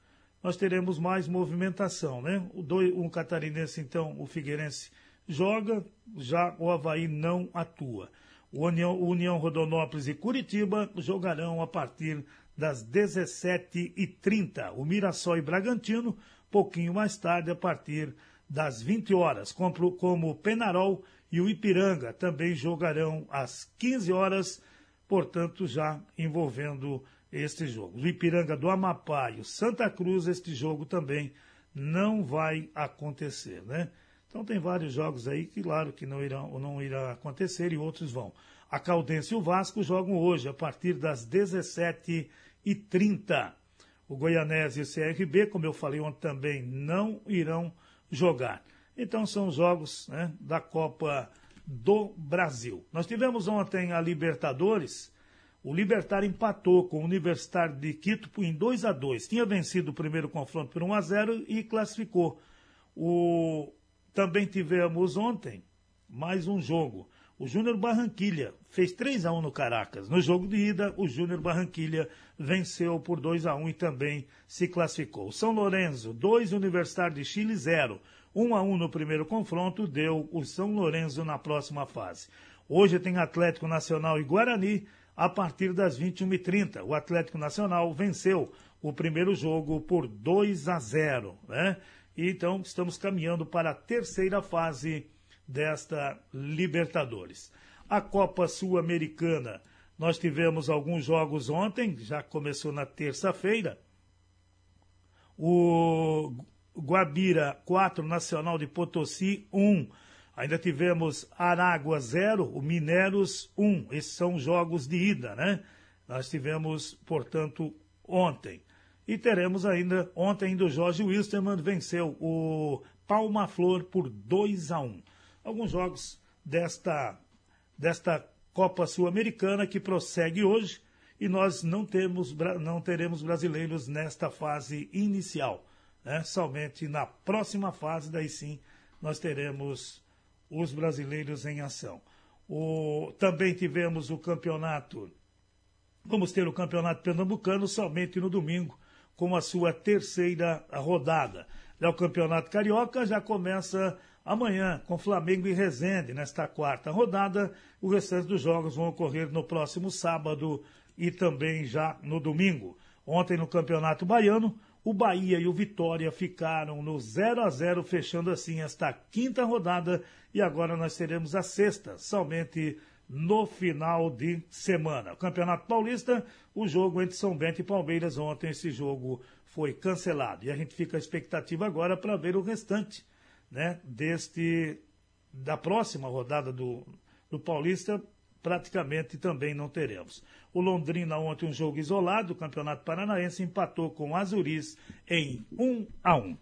nós teremos mais movimentação, né? O dois, um catarinense, então, o Figueirense joga, já o Havaí não atua. O União, União Rodonópolis e Curitiba jogarão a partir das 17h30. O Mirassol e Bragantino, pouquinho mais tarde, a partir das 20 horas, como, como o Penarol e o Ipiranga também jogarão às 15 horas, portanto, já envolvendo este jogo. O Ipiranga do Amapá e o Santa Cruz, este jogo também não vai acontecer, né? Então tem vários jogos aí que, claro, que não irão, não irão acontecer e outros vão. A Caldense e o Vasco jogam hoje, a partir das 17h30. O Goianese e o CRB, como eu falei ontem também, não irão jogar. Então são jogos né, da Copa do Brasil. Nós tivemos ontem a Libertadores. O Libertar empatou com o Universitário de Quito em 2 a 2 Tinha vencido o primeiro confronto por 1 a 0 e classificou. O... Também tivemos ontem mais um jogo. O Júnior Barranquilha fez 3 a 1 no Caracas. No jogo de ida, o Júnior Barranquilha venceu por 2 a 1 e também se classificou. São Lourenço, 2 Universitário de Chile 0. 1 a 1 no primeiro confronto deu o São Lourenço na próxima fase. Hoje tem Atlético Nacional e Guarani a partir das 21h30. O Atlético Nacional venceu o primeiro jogo por 2 a 0, né? então estamos caminhando para a terceira fase desta Libertadores. A Copa Sul-Americana, nós tivemos alguns jogos ontem, já começou na terça-feira. O Guabira 4, Nacional de Potosí 1. Ainda tivemos Aragua 0, o Mineros 1. Esses são jogos de ida, né? Nós tivemos, portanto, ontem. E teremos ainda, ontem ainda o Jorge Wilstermann venceu o Palma Flor por 2 a 1. Alguns jogos desta, desta Copa Sul-Americana que prossegue hoje e nós não, temos, não teremos brasileiros nesta fase inicial. Né? Somente na próxima fase, daí sim, nós teremos os brasileiros em ação. O, também tivemos o campeonato, vamos ter o campeonato pernambucano somente no domingo, com a sua terceira rodada. Já o campeonato carioca já começa amanhã com Flamengo e Resende, nesta quarta rodada. O restante dos jogos vão ocorrer no próximo sábado e também já no domingo. Ontem no Campeonato Baiano, o Bahia e o Vitória ficaram no 0 a 0 fechando assim esta quinta rodada e agora nós teremos a sexta, somente no final de semana. Campeonato Paulista, o jogo entre São Bento e Palmeiras ontem, esse jogo foi cancelado. E a gente fica à expectativa agora para ver o restante, né, deste da próxima rodada do, do Paulista praticamente também não teremos. O Londrina ontem um jogo isolado, o Campeonato Paranaense empatou com o Azuris em 1 a 1.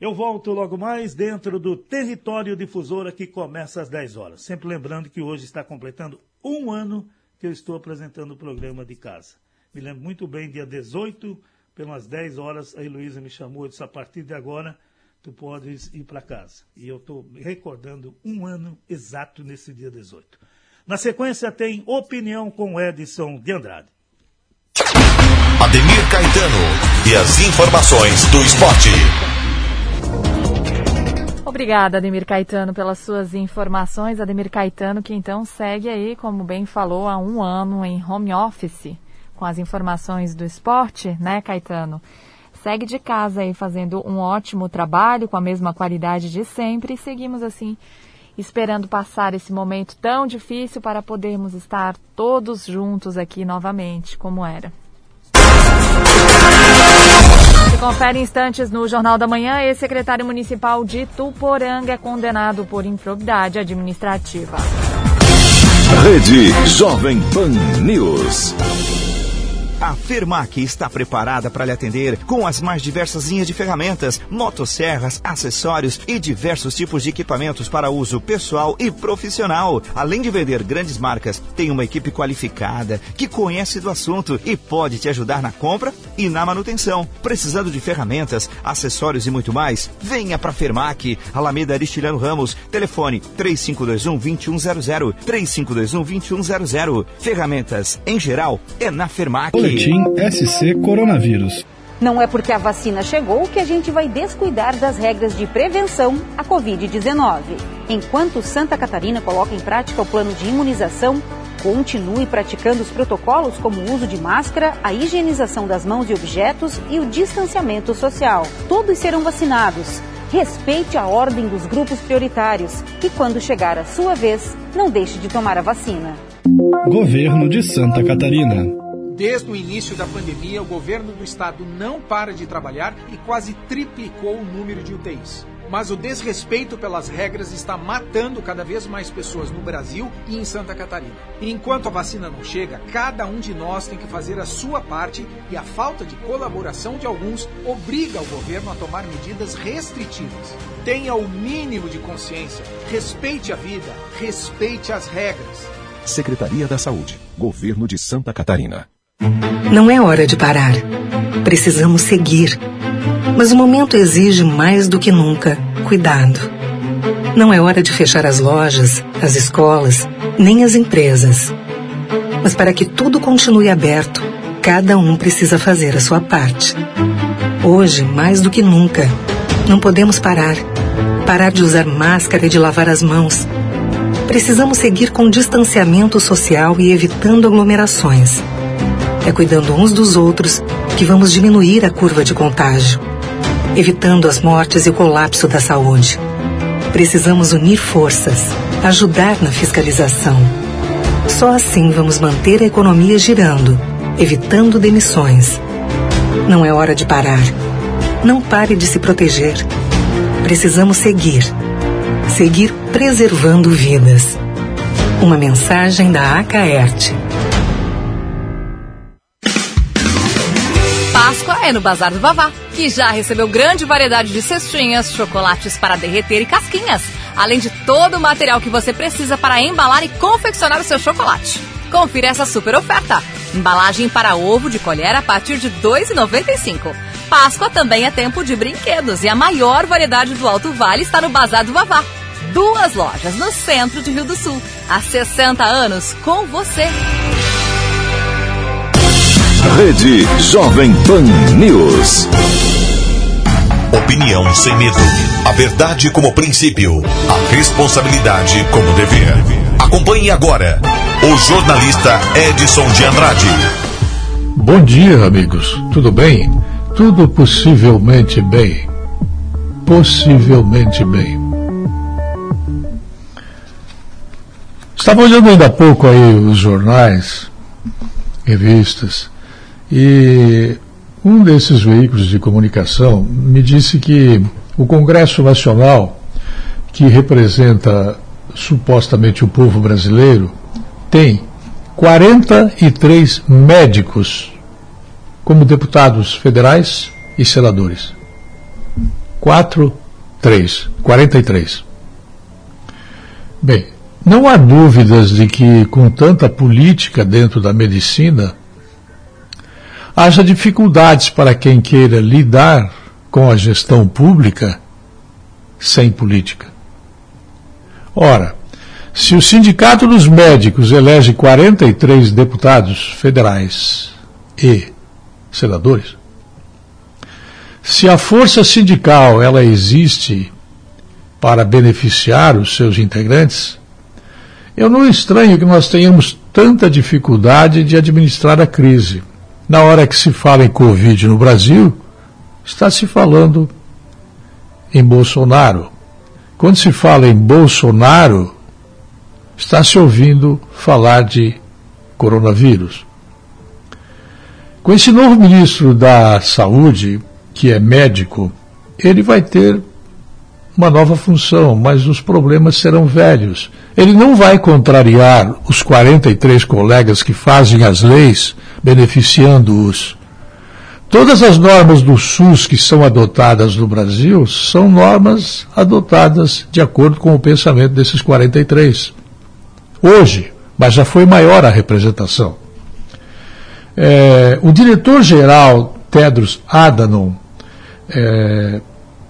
Eu volto logo mais dentro do Território Difusora que começa às 10 horas. Sempre lembrando que hoje está completando um ano que eu estou apresentando o programa de casa. Me lembro muito bem, dia 18, pelas 10 horas, a Heloísa me chamou e disse: a partir de agora, tu podes ir para casa. E eu estou recordando um ano exato nesse dia 18. Na sequência tem opinião com Edson de Andrade. Ademir Caetano e as informações do esporte. Obrigada, Ademir Caetano, pelas suas informações. Ademir Caetano, que então segue aí, como bem falou, há um ano em home office, com as informações do esporte, né, Caetano? Segue de casa aí fazendo um ótimo trabalho, com a mesma qualidade de sempre, e seguimos assim esperando passar esse momento tão difícil para podermos estar todos juntos aqui novamente, como era. Se confere instantes no Jornal da Manhã, ex-secretário municipal de Tuporanga é condenado por improbidade administrativa. Rede Jovem Pan News. A Fermac está preparada para lhe atender com as mais diversas linhas de ferramentas, motosserras, acessórios e diversos tipos de equipamentos para uso pessoal e profissional. Além de vender grandes marcas, tem uma equipe qualificada que conhece do assunto e pode te ajudar na compra e na manutenção. Precisando de ferramentas, acessórios e muito mais? Venha para a Fermac, Alameda Aristiliano Ramos, telefone 3521 2100, 3521 2100. Ferramentas, em geral, é na Fermac. Boletim SC Coronavírus. Não é porque a vacina chegou que a gente vai descuidar das regras de prevenção à Covid-19. Enquanto Santa Catarina coloca em prática o plano de imunização, continue praticando os protocolos como o uso de máscara, a higienização das mãos e objetos e o distanciamento social. Todos serão vacinados. Respeite a ordem dos grupos prioritários e, quando chegar a sua vez, não deixe de tomar a vacina. Governo de Santa Catarina. Desde o início da pandemia, o governo do estado não para de trabalhar e quase triplicou o número de UTIs. Mas o desrespeito pelas regras está matando cada vez mais pessoas no Brasil e em Santa Catarina. E enquanto a vacina não chega, cada um de nós tem que fazer a sua parte e a falta de colaboração de alguns obriga o governo a tomar medidas restritivas. Tenha o mínimo de consciência, respeite a vida, respeite as regras. Secretaria da Saúde, Governo de Santa Catarina. Não é hora de parar. Precisamos seguir. Mas o momento exige mais do que nunca cuidado. Não é hora de fechar as lojas, as escolas, nem as empresas. Mas para que tudo continue aberto, cada um precisa fazer a sua parte. Hoje, mais do que nunca, não podemos parar. Parar de usar máscara e de lavar as mãos. Precisamos seguir com distanciamento social e evitando aglomerações. É cuidando uns dos outros que vamos diminuir a curva de contágio, evitando as mortes e o colapso da saúde. Precisamos unir forças, ajudar na fiscalização. Só assim vamos manter a economia girando, evitando demissões. Não é hora de parar. Não pare de se proteger. Precisamos seguir. Seguir preservando vidas. Uma mensagem da Acaerte. Páscoa é no Bazar do Vavá, que já recebeu grande variedade de cestinhas, chocolates para derreter e casquinhas, além de todo o material que você precisa para embalar e confeccionar o seu chocolate. Confira essa super oferta. Embalagem para ovo de colher a partir de R$ 2,95. Páscoa também é tempo de brinquedos e a maior variedade do Alto Vale está no Bazar do Vavá. Duas lojas no centro de Rio do Sul. Há 60 anos com você. Rede Jovem Pan News. Opinião sem medo. A verdade como princípio. A responsabilidade como dever. Acompanhe agora o jornalista Edson de Andrade. Bom dia, amigos. Tudo bem? Tudo possivelmente bem. Possivelmente bem. Estava olhando ainda há pouco aí os jornais, revistas, e um desses veículos de comunicação me disse que o Congresso Nacional, que representa supostamente o povo brasileiro, tem 43 médicos como deputados federais e senadores. 4, 3, 43. Bem, não há dúvidas de que, com tanta política dentro da medicina, haja dificuldades para quem queira lidar com a gestão pública sem política. Ora, se o Sindicato dos Médicos elege 43 deputados federais e senadores, se a força sindical ela existe para beneficiar os seus integrantes, eu não estranho que nós tenhamos tanta dificuldade de administrar a crise. Na hora que se fala em Covid no Brasil, está se falando em Bolsonaro. Quando se fala em Bolsonaro, está se ouvindo falar de coronavírus. Com esse novo ministro da Saúde, que é médico, ele vai ter uma nova função, mas os problemas serão velhos. Ele não vai contrariar os 43 colegas que fazem as leis beneficiando-os. Todas as normas do SUS que são adotadas no Brasil são normas adotadas de acordo com o pensamento desses 43. Hoje, mas já foi maior a representação. É, o diretor-geral Tedros Adhanom é,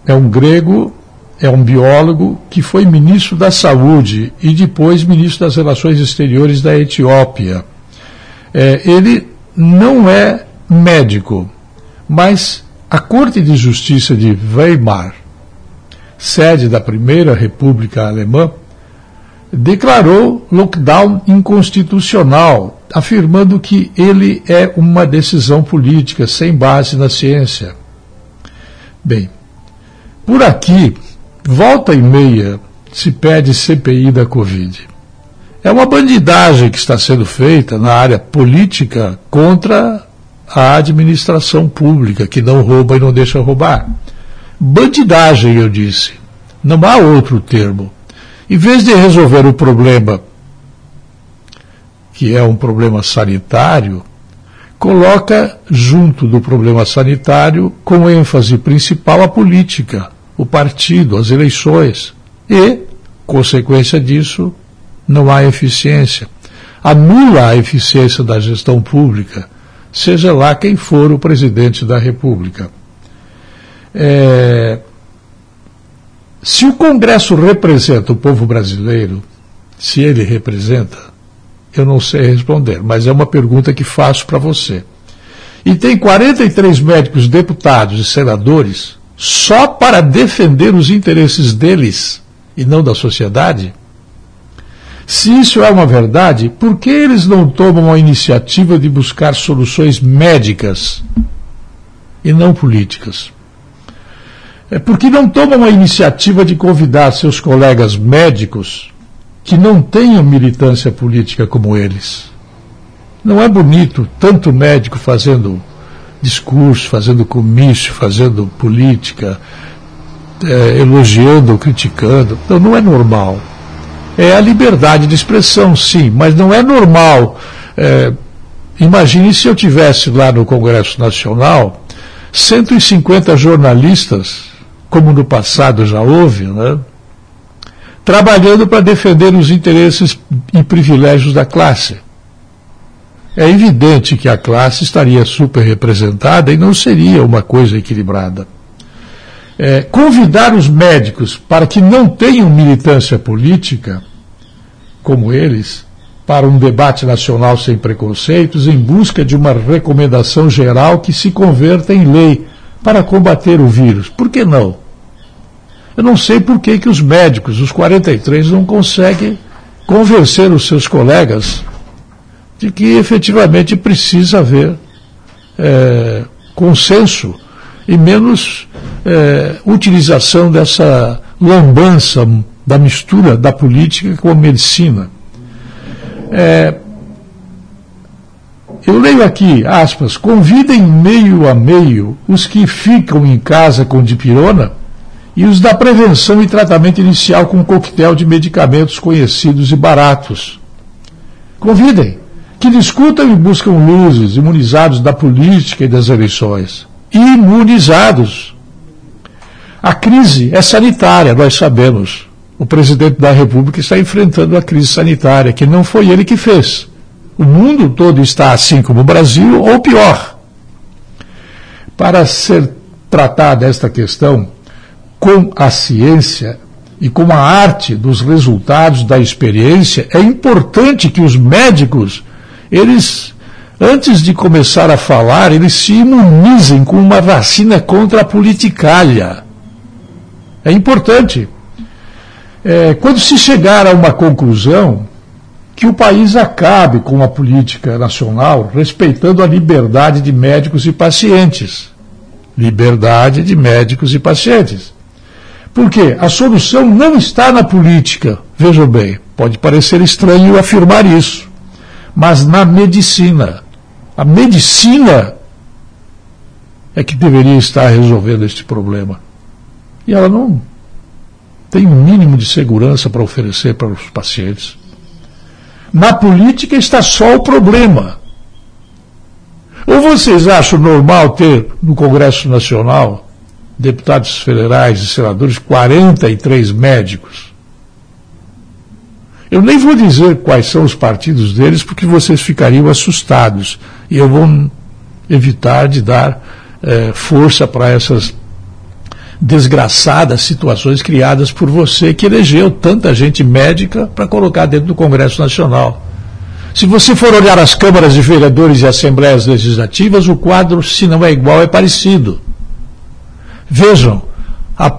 é um grego é um biólogo que foi ministro da Saúde e depois ministro das Relações Exteriores da Etiópia. É, ele não é médico, mas a Corte de Justiça de Weimar sede da primeira República Alemã, declarou lockdown inconstitucional, afirmando que ele é uma decisão política sem base na ciência. Bem, por aqui, volta e meia se pede CPI da Covid. É uma bandidagem que está sendo feita na área política contra a administração pública, que não rouba e não deixa roubar. Bandidagem, eu disse. Não há outro termo. Em vez de resolver o problema, que é um problema sanitário, coloca junto do problema sanitário, com ênfase principal, a política, o partido, as eleições. E, consequência disso, não há eficiência. Anula a eficiência da gestão pública, seja lá quem for o presidente da República. É, se o Congresso representa o povo brasileiro, se ele representa, eu não sei responder, mas é uma pergunta que faço para você. E tem 43 médicos, deputados e senadores só para defender os interesses deles e não da sociedade? Se isso é uma verdade, por que eles não tomam a iniciativa de buscar soluções médicas e não políticas? É porque não tomam a iniciativa de convidar seus colegas médicos que não tenham militância política como eles. Não é bonito tanto médico fazendo discurso, fazendo comício, fazendo política, é, elogiando ou criticando. Não, não é normal. É a liberdade de expressão, sim, mas não é normal. É, imagine se eu tivesse lá no Congresso Nacional 150 jornalistas como no passado já houve, né, trabalhando para defender os interesses e privilégios da classe. É evidente que a classe estaria super representada e não seria uma coisa equilibrada. É, convidar os médicos para que não tenham militância política, como eles, para um debate nacional sem preconceitos, em busca de uma recomendação geral que se converta em lei para combater o vírus. Por que não? Eu não sei por que, que os médicos, os 43, não conseguem convencer os seus colegas de que efetivamente precisa haver é, consenso e menos é, utilização dessa lambança da mistura da política com a medicina. É, eu leio aqui, aspas, convidem meio a meio os que ficam em casa com dipirona e os da prevenção e tratamento inicial com um coquetel de medicamentos conhecidos e baratos. Convidem, que discutam e buscam luzes, imunizados da política e das eleições. Imunizados. A crise é sanitária, nós sabemos. O presidente da República está enfrentando a crise sanitária, que não foi ele que fez. O mundo todo está assim como o Brasil, ou pior. Para ser tratada esta questão, com a ciência e com a arte dos resultados da experiência, é importante que os médicos, eles, antes de começar a falar, eles se imunizem com uma vacina contra a politicalha. É importante. É, quando se chegar a uma conclusão, que o país acabe com a política nacional, respeitando a liberdade de médicos e pacientes. Liberdade de médicos e pacientes. Porque a solução não está na política. Vejam bem, pode parecer estranho afirmar isso, mas na medicina. A medicina é que deveria estar resolvendo este problema. E ela não tem um mínimo de segurança para oferecer para os pacientes. Na política está só o problema. Ou vocês acham normal ter no Congresso Nacional deputados federais e senadores, 43 médicos. Eu nem vou dizer quais são os partidos deles, porque vocês ficariam assustados. E eu vou evitar de dar eh, força para essas desgraçadas situações criadas por você que elegeu tanta gente médica para colocar dentro do Congresso Nacional. Se você for olhar as câmaras de vereadores e assembleias legislativas, o quadro, se não é igual, é parecido. Vejam, a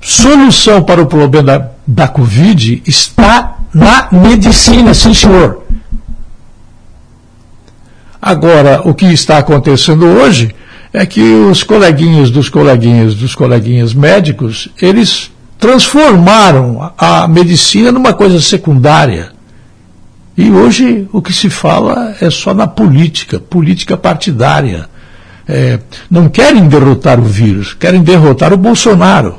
solução para o problema da, da Covid está na medicina, sim senhor. Agora, o que está acontecendo hoje é que os coleguinhas dos coleguinhas dos coleguinhas médicos, eles transformaram a medicina numa coisa secundária. E hoje o que se fala é só na política, política partidária. É, não querem derrotar o vírus, querem derrotar o Bolsonaro.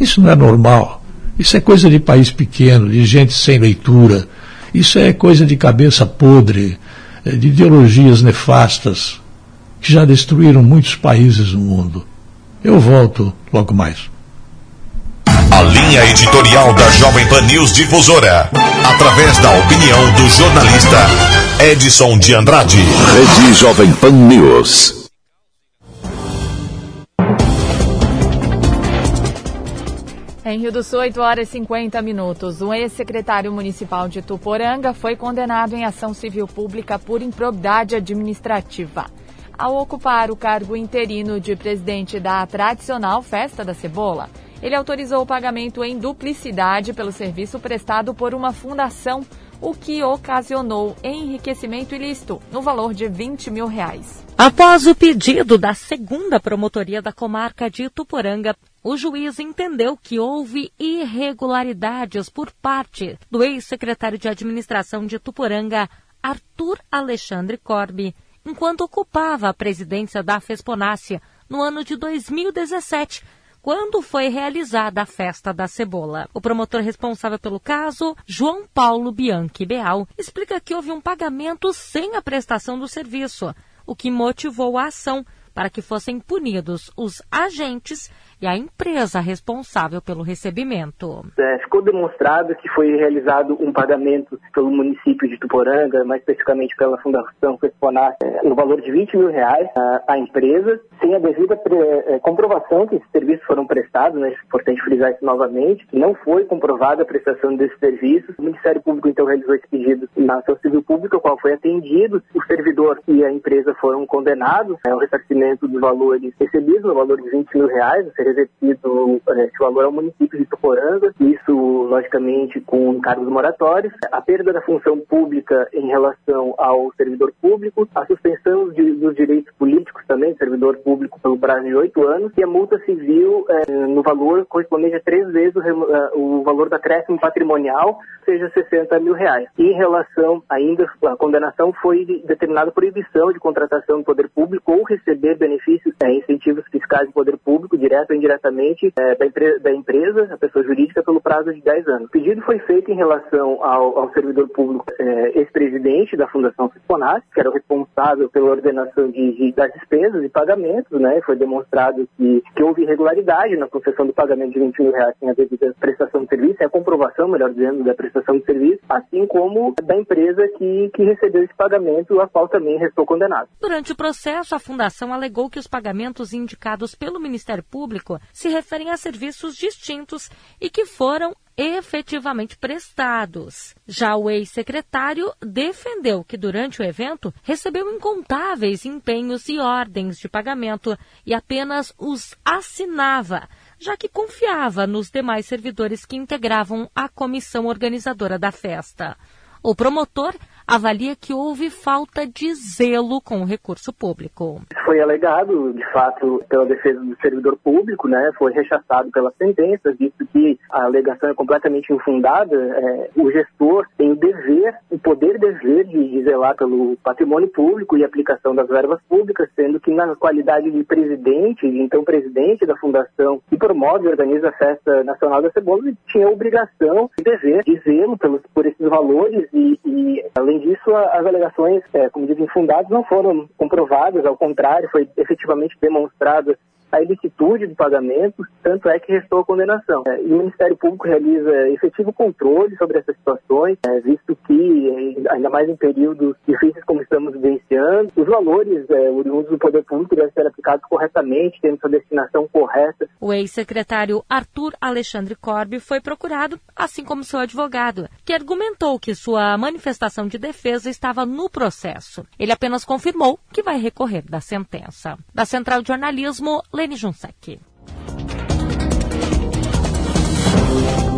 Isso não é normal. Isso é coisa de país pequeno, de gente sem leitura. Isso é coisa de cabeça podre, é, de ideologias nefastas que já destruíram muitos países no mundo. Eu volto logo mais. A linha editorial da Jovem Pan News Difusora, através da opinião do jornalista Edson de Andrade. Rede Jovem Pan News. Em Rio do Sul, 8 horas e 50 minutos. O ex-secretário municipal de Tuporanga foi condenado em ação civil pública por improbidade administrativa. Ao ocupar o cargo interino de presidente da tradicional Festa da Cebola, ele autorizou o pagamento em duplicidade pelo serviço prestado por uma fundação, o que ocasionou enriquecimento ilícito no valor de 20 mil reais. Após o pedido da segunda promotoria da comarca de Tuporanga, o juiz entendeu que houve irregularidades por parte do ex-secretário de administração de Tuporanga, Arthur Alexandre Corbi, enquanto ocupava a presidência da Fesponácia no ano de 2017, quando foi realizada a festa da cebola. O promotor responsável pelo caso, João Paulo Bianchi Beal, explica que houve um pagamento sem a prestação do serviço, o que motivou a ação para que fossem punidos os agentes e a empresa responsável pelo recebimento. É, ficou demonstrado que foi realizado um pagamento pelo município de Tuporanga, mais especificamente pela Fundação Responar, é, no valor de 20 mil reais à, empresa, sem a devida pre, é, comprovação que esses serviços foram prestados, né, é importante frisar isso novamente, que não foi comprovada a prestação desses serviços. O Ministério Público então realizou esse pedido na ação civil pública, o qual foi atendido. O servidor e a empresa foram condenados ao ressarcimento dos valores recebidos, no valor de 20 mil reais, revertido é, esse valor ao município de Tuporanga, isso, logicamente, com encargos moratórios, a perda da função pública em relação ao servidor público, a suspensão de, dos direitos políticos também, servidor público pelo prazo de oito anos, e a multa civil é, no valor correspondente a três vezes o, é, o valor do acréscimo patrimonial, seja 60 mil reais. E em relação ainda, a condenação foi determinada proibição de contratação do poder público ou receber benefícios, é, incentivos fiscais do poder público, direto ou indiretamente, é, da, empre da, empresa, a pessoa jurídica, pelo prazo de 10 anos. O pedido foi feito em relação ao, ao servidor público é, ex-presidente da Fundação Fisconas, que era o responsável pela ordenação de, de, das despesas e pagamentos, né? Foi demonstrado que, que houve irregularidade na concessão do pagamento de 20 mil reais sem a devida prestação de serviço, é a comprovação, melhor dizendo, da prestação de serviço, assim como da empresa que, que recebeu esse pagamento, a qual também restou condenado. Durante o processo, a Fundação alegou que os pagamentos indicados pelo Ministério Público se referem a serviços distintos e que foram efetivamente prestados. Já o ex-secretário defendeu que durante o evento recebeu incontáveis empenhos e ordens de pagamento e apenas os assinava, já que confiava nos demais servidores que integravam a comissão organizadora da festa. O promotor avalia que houve falta de zelo com o recurso público. Foi alegado, de fato, pela defesa do servidor público, né? Foi rechaçado pela sentença, visto que a alegação é completamente infundada. É, o gestor tem o dever, o poder dever de, de zelar pelo patrimônio público e aplicação das verbas públicas, sendo que na qualidade de presidente, então presidente da fundação que promove e organiza a Festa Nacional da Cebola, tinha a obrigação e dever de zelo pelos, por esses valores e, e além Além disso, as alegações, é, como dizem, fundadas não foram comprovadas, ao contrário, foi efetivamente demonstrada a ilicitude do pagamento, tanto é que restou a condenação. É, e o Ministério Público realiza efetivo controle sobre essas situações, é, visto que, é, ainda mais em períodos difíceis como estamos vivenciando, os valores oriundos do poder público devem ser aplicados corretamente, tendo sua destinação correta. O ex-secretário Arthur Alexandre Corbi foi procurado, assim como seu advogado, que argumentou que sua manifestação de defesa estava no processo. Ele apenas confirmou que vai recorrer da sentença. Da Central de Jornalismo, Lene Junsec.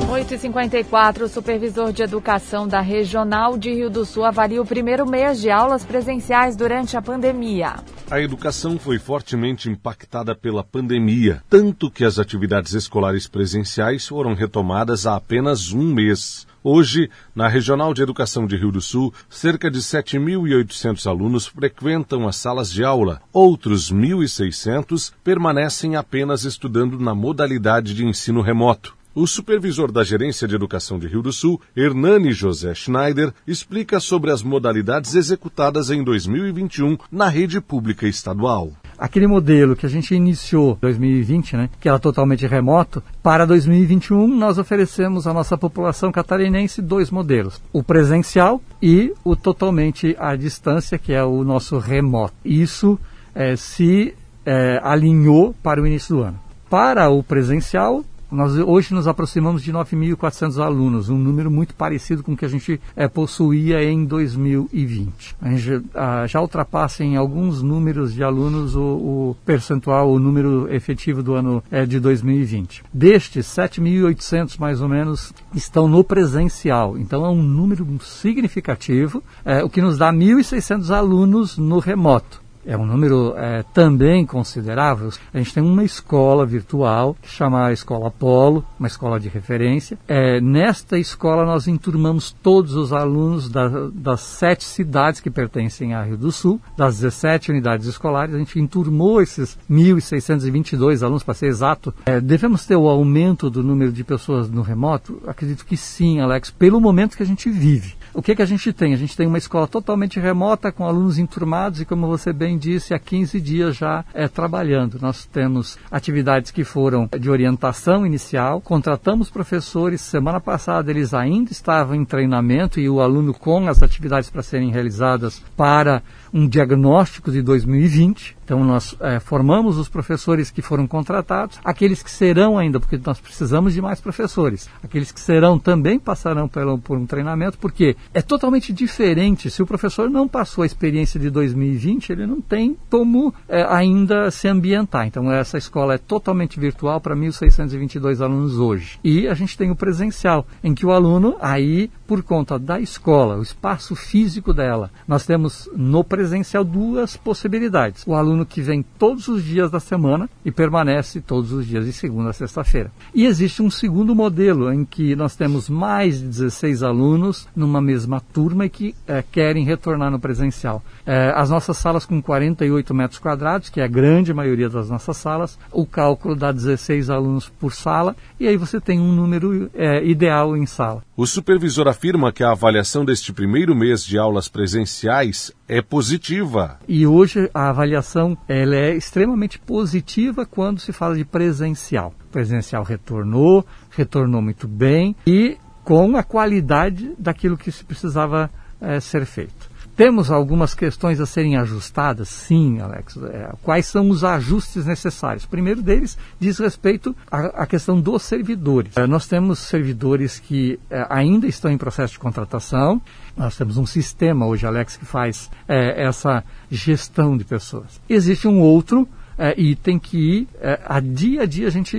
8h54, o supervisor de educação da Regional de Rio do Sul avalia o primeiro mês de aulas presenciais durante a pandemia. A educação foi fortemente impactada pela pandemia, tanto que as atividades escolares presenciais foram retomadas há apenas um mês. Hoje, na Regional de Educação de Rio do Sul, cerca de 7.800 alunos frequentam as salas de aula. Outros 1.600 permanecem apenas estudando na modalidade de ensino remoto. O supervisor da Gerência de Educação de Rio do Sul, Hernani José Schneider, explica sobre as modalidades executadas em 2021 na rede pública estadual aquele modelo que a gente iniciou em 2020, né, que era totalmente remoto, para 2021 nós oferecemos à nossa população catarinense dois modelos: o presencial e o totalmente à distância, que é o nosso remoto. Isso é, se é, alinhou para o início do ano. Para o presencial, nós hoje nos aproximamos de 9.400 alunos, um número muito parecido com o que a gente é, possuía em 2020. A gente ah, já ultrapassa em alguns números de alunos o, o percentual, o número efetivo do ano é, de 2020. Destes, 7.800 mais ou menos estão no presencial, então é um número significativo, é, o que nos dá 1.600 alunos no remoto é um número é, também considerável. A gente tem uma escola virtual que chama a Escola Apolo, uma escola de referência. É, nesta escola nós enturmamos todos os alunos da, das sete cidades que pertencem a Rio do Sul, das 17 unidades escolares. A gente enturmou esses 1.622 alunos, para ser exato. É, devemos ter o aumento do número de pessoas no remoto? Acredito que sim, Alex, pelo momento que a gente vive. O que, que a gente tem? A gente tem uma escola totalmente remota, com alunos enturmados e, como você bem disse, há 15 dias já é, trabalhando. Nós temos atividades que foram de orientação inicial, contratamos professores. Semana passada eles ainda estavam em treinamento e o aluno com as atividades para serem realizadas para um diagnóstico de 2020. Então, nós é, formamos os professores que foram contratados, aqueles que serão ainda, porque nós precisamos de mais professores, aqueles que serão também passarão pelo, por um treinamento, porque é totalmente diferente. Se o professor não passou a experiência de 2020, ele não tem como é, ainda se ambientar. Então, essa escola é totalmente virtual para 1.622 alunos hoje. E a gente tem o presencial, em que o aluno, aí, por conta da escola, o espaço físico dela, nós temos no presencial duas possibilidades. O aluno que vem todos os dias da semana e permanece todos os dias de segunda a sexta-feira. E existe um segundo modelo em que nós temos mais de 16 alunos numa mesma turma e que é, querem retornar no presencial. É, as nossas salas com 48 metros quadrados, que é a grande maioria das nossas salas, o cálculo dá 16 alunos por sala e aí você tem um número é, ideal em sala. O supervisor afirma que a avaliação deste primeiro mês de aulas presenciais é positiva. E hoje a avaliação ela é extremamente positiva quando se fala de presencial. O presencial retornou, retornou muito bem e com a qualidade daquilo que se precisava é, ser feito. Temos algumas questões a serem ajustadas? Sim, Alex. É, quais são os ajustes necessários? O primeiro deles diz respeito à, questão dos servidores. É, nós temos servidores que é, ainda estão em processo de contratação. Nós temos um sistema hoje, Alex, que faz é, essa gestão de pessoas. Existe um outro é, item que é, a dia a dia a gente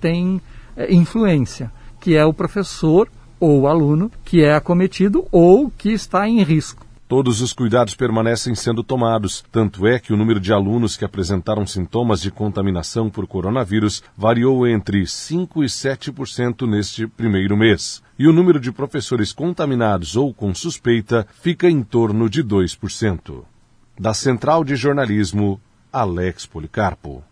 tem influência, que é o professor ou o aluno que é acometido ou que está em risco. Todos os cuidados permanecem sendo tomados, tanto é que o número de alunos que apresentaram sintomas de contaminação por coronavírus variou entre 5 e 7% neste primeiro mês. E o número de professores contaminados ou com suspeita fica em torno de 2%. Da Central de Jornalismo, Alex Policarpo.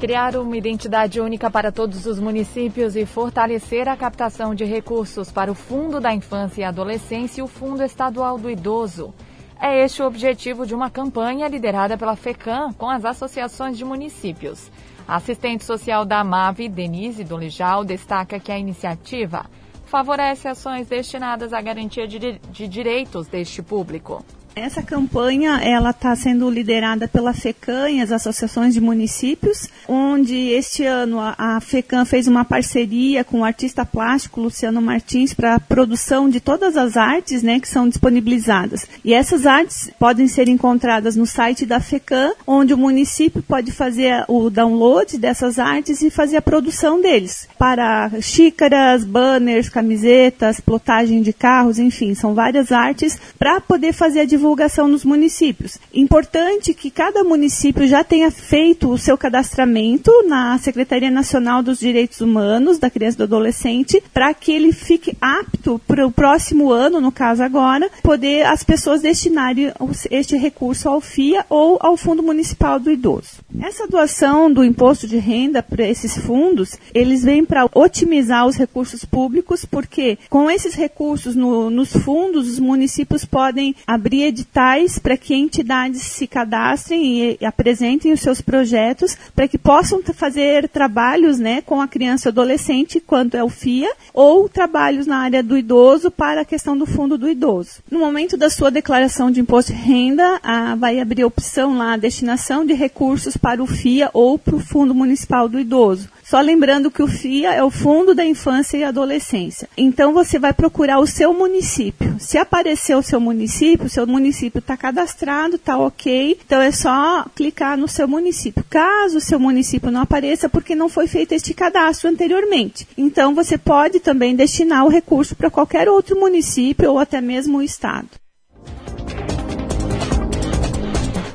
Criar uma identidade única para todos os municípios e fortalecer a captação de recursos para o Fundo da Infância e Adolescência e o Fundo Estadual do Idoso. É este o objetivo de uma campanha liderada pela FECAM com as associações de municípios. A assistente social da AMAV, Denise Dolijal, destaca que a iniciativa favorece ações destinadas à garantia de, de direitos deste público. Essa campanha ela está sendo liderada pela FECAM e as associações de municípios, onde este ano a, a FECAM fez uma parceria com o artista plástico Luciano Martins para a produção de todas as artes né, que são disponibilizadas. E essas artes podem ser encontradas no site da FECAM, onde o município pode fazer o download dessas artes e fazer a produção deles para xícaras, banners, camisetas, plotagem de carros, enfim, são várias artes para poder fazer a divulgação nos municípios. Importante que cada município já tenha feito o seu cadastramento na Secretaria Nacional dos Direitos Humanos da Criança e do Adolescente para que ele fique apto para o próximo ano, no caso agora, poder as pessoas destinarem este recurso ao FIA ou ao Fundo Municipal do Idoso. Essa doação do imposto de renda para esses fundos, eles vêm para otimizar os recursos públicos, porque com esses recursos no, nos fundos, os municípios podem abrir editais para que entidades se cadastrem e, apresentem os seus projetos para que possam fazer trabalhos né, com a criança e adolescente, quanto é o FIA, ou trabalhos na área do idoso para a questão do fundo do idoso. No momento da sua declaração de imposto de renda, a, vai abrir a opção lá, a destinação de recursos para o FIA ou para o Fundo Municipal do Idoso. Só lembrando que o FIA é o Fundo da Infância e Adolescência. Então você vai procurar o seu município. Se aparecer o seu município, o seu município está cadastrado, está ok. Então é só clicar no seu município. Caso o seu município não apareça, porque não foi feito este cadastro anteriormente. Então você pode também destinar o recurso para qualquer outro município ou até mesmo o estado.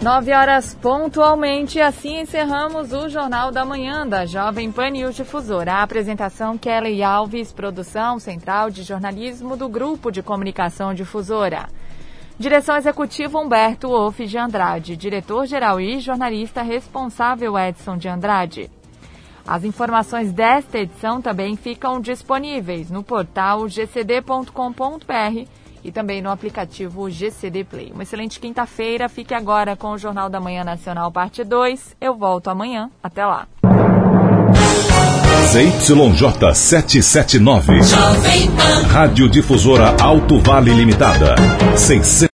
9 horas pontualmente, assim encerramos o Jornal da Manhã da Jovem Pan News Difusora. A apresentação Kelly Alves, produção central de jornalismo do Grupo de Comunicação Difusora. Direção executiva Humberto Wolff de Andrade, diretor-geral e jornalista responsável Edson de Andrade. As informações desta edição também ficam disponíveis no portal gcd.com.br e também no aplicativo GCD Play. Uma excelente quinta-feira. Fique agora com o Jornal da Manhã Nacional, parte 2. Eu volto amanhã. Até lá. ZYJ 779. Rádio Difusora Alto Vale Limitada. 600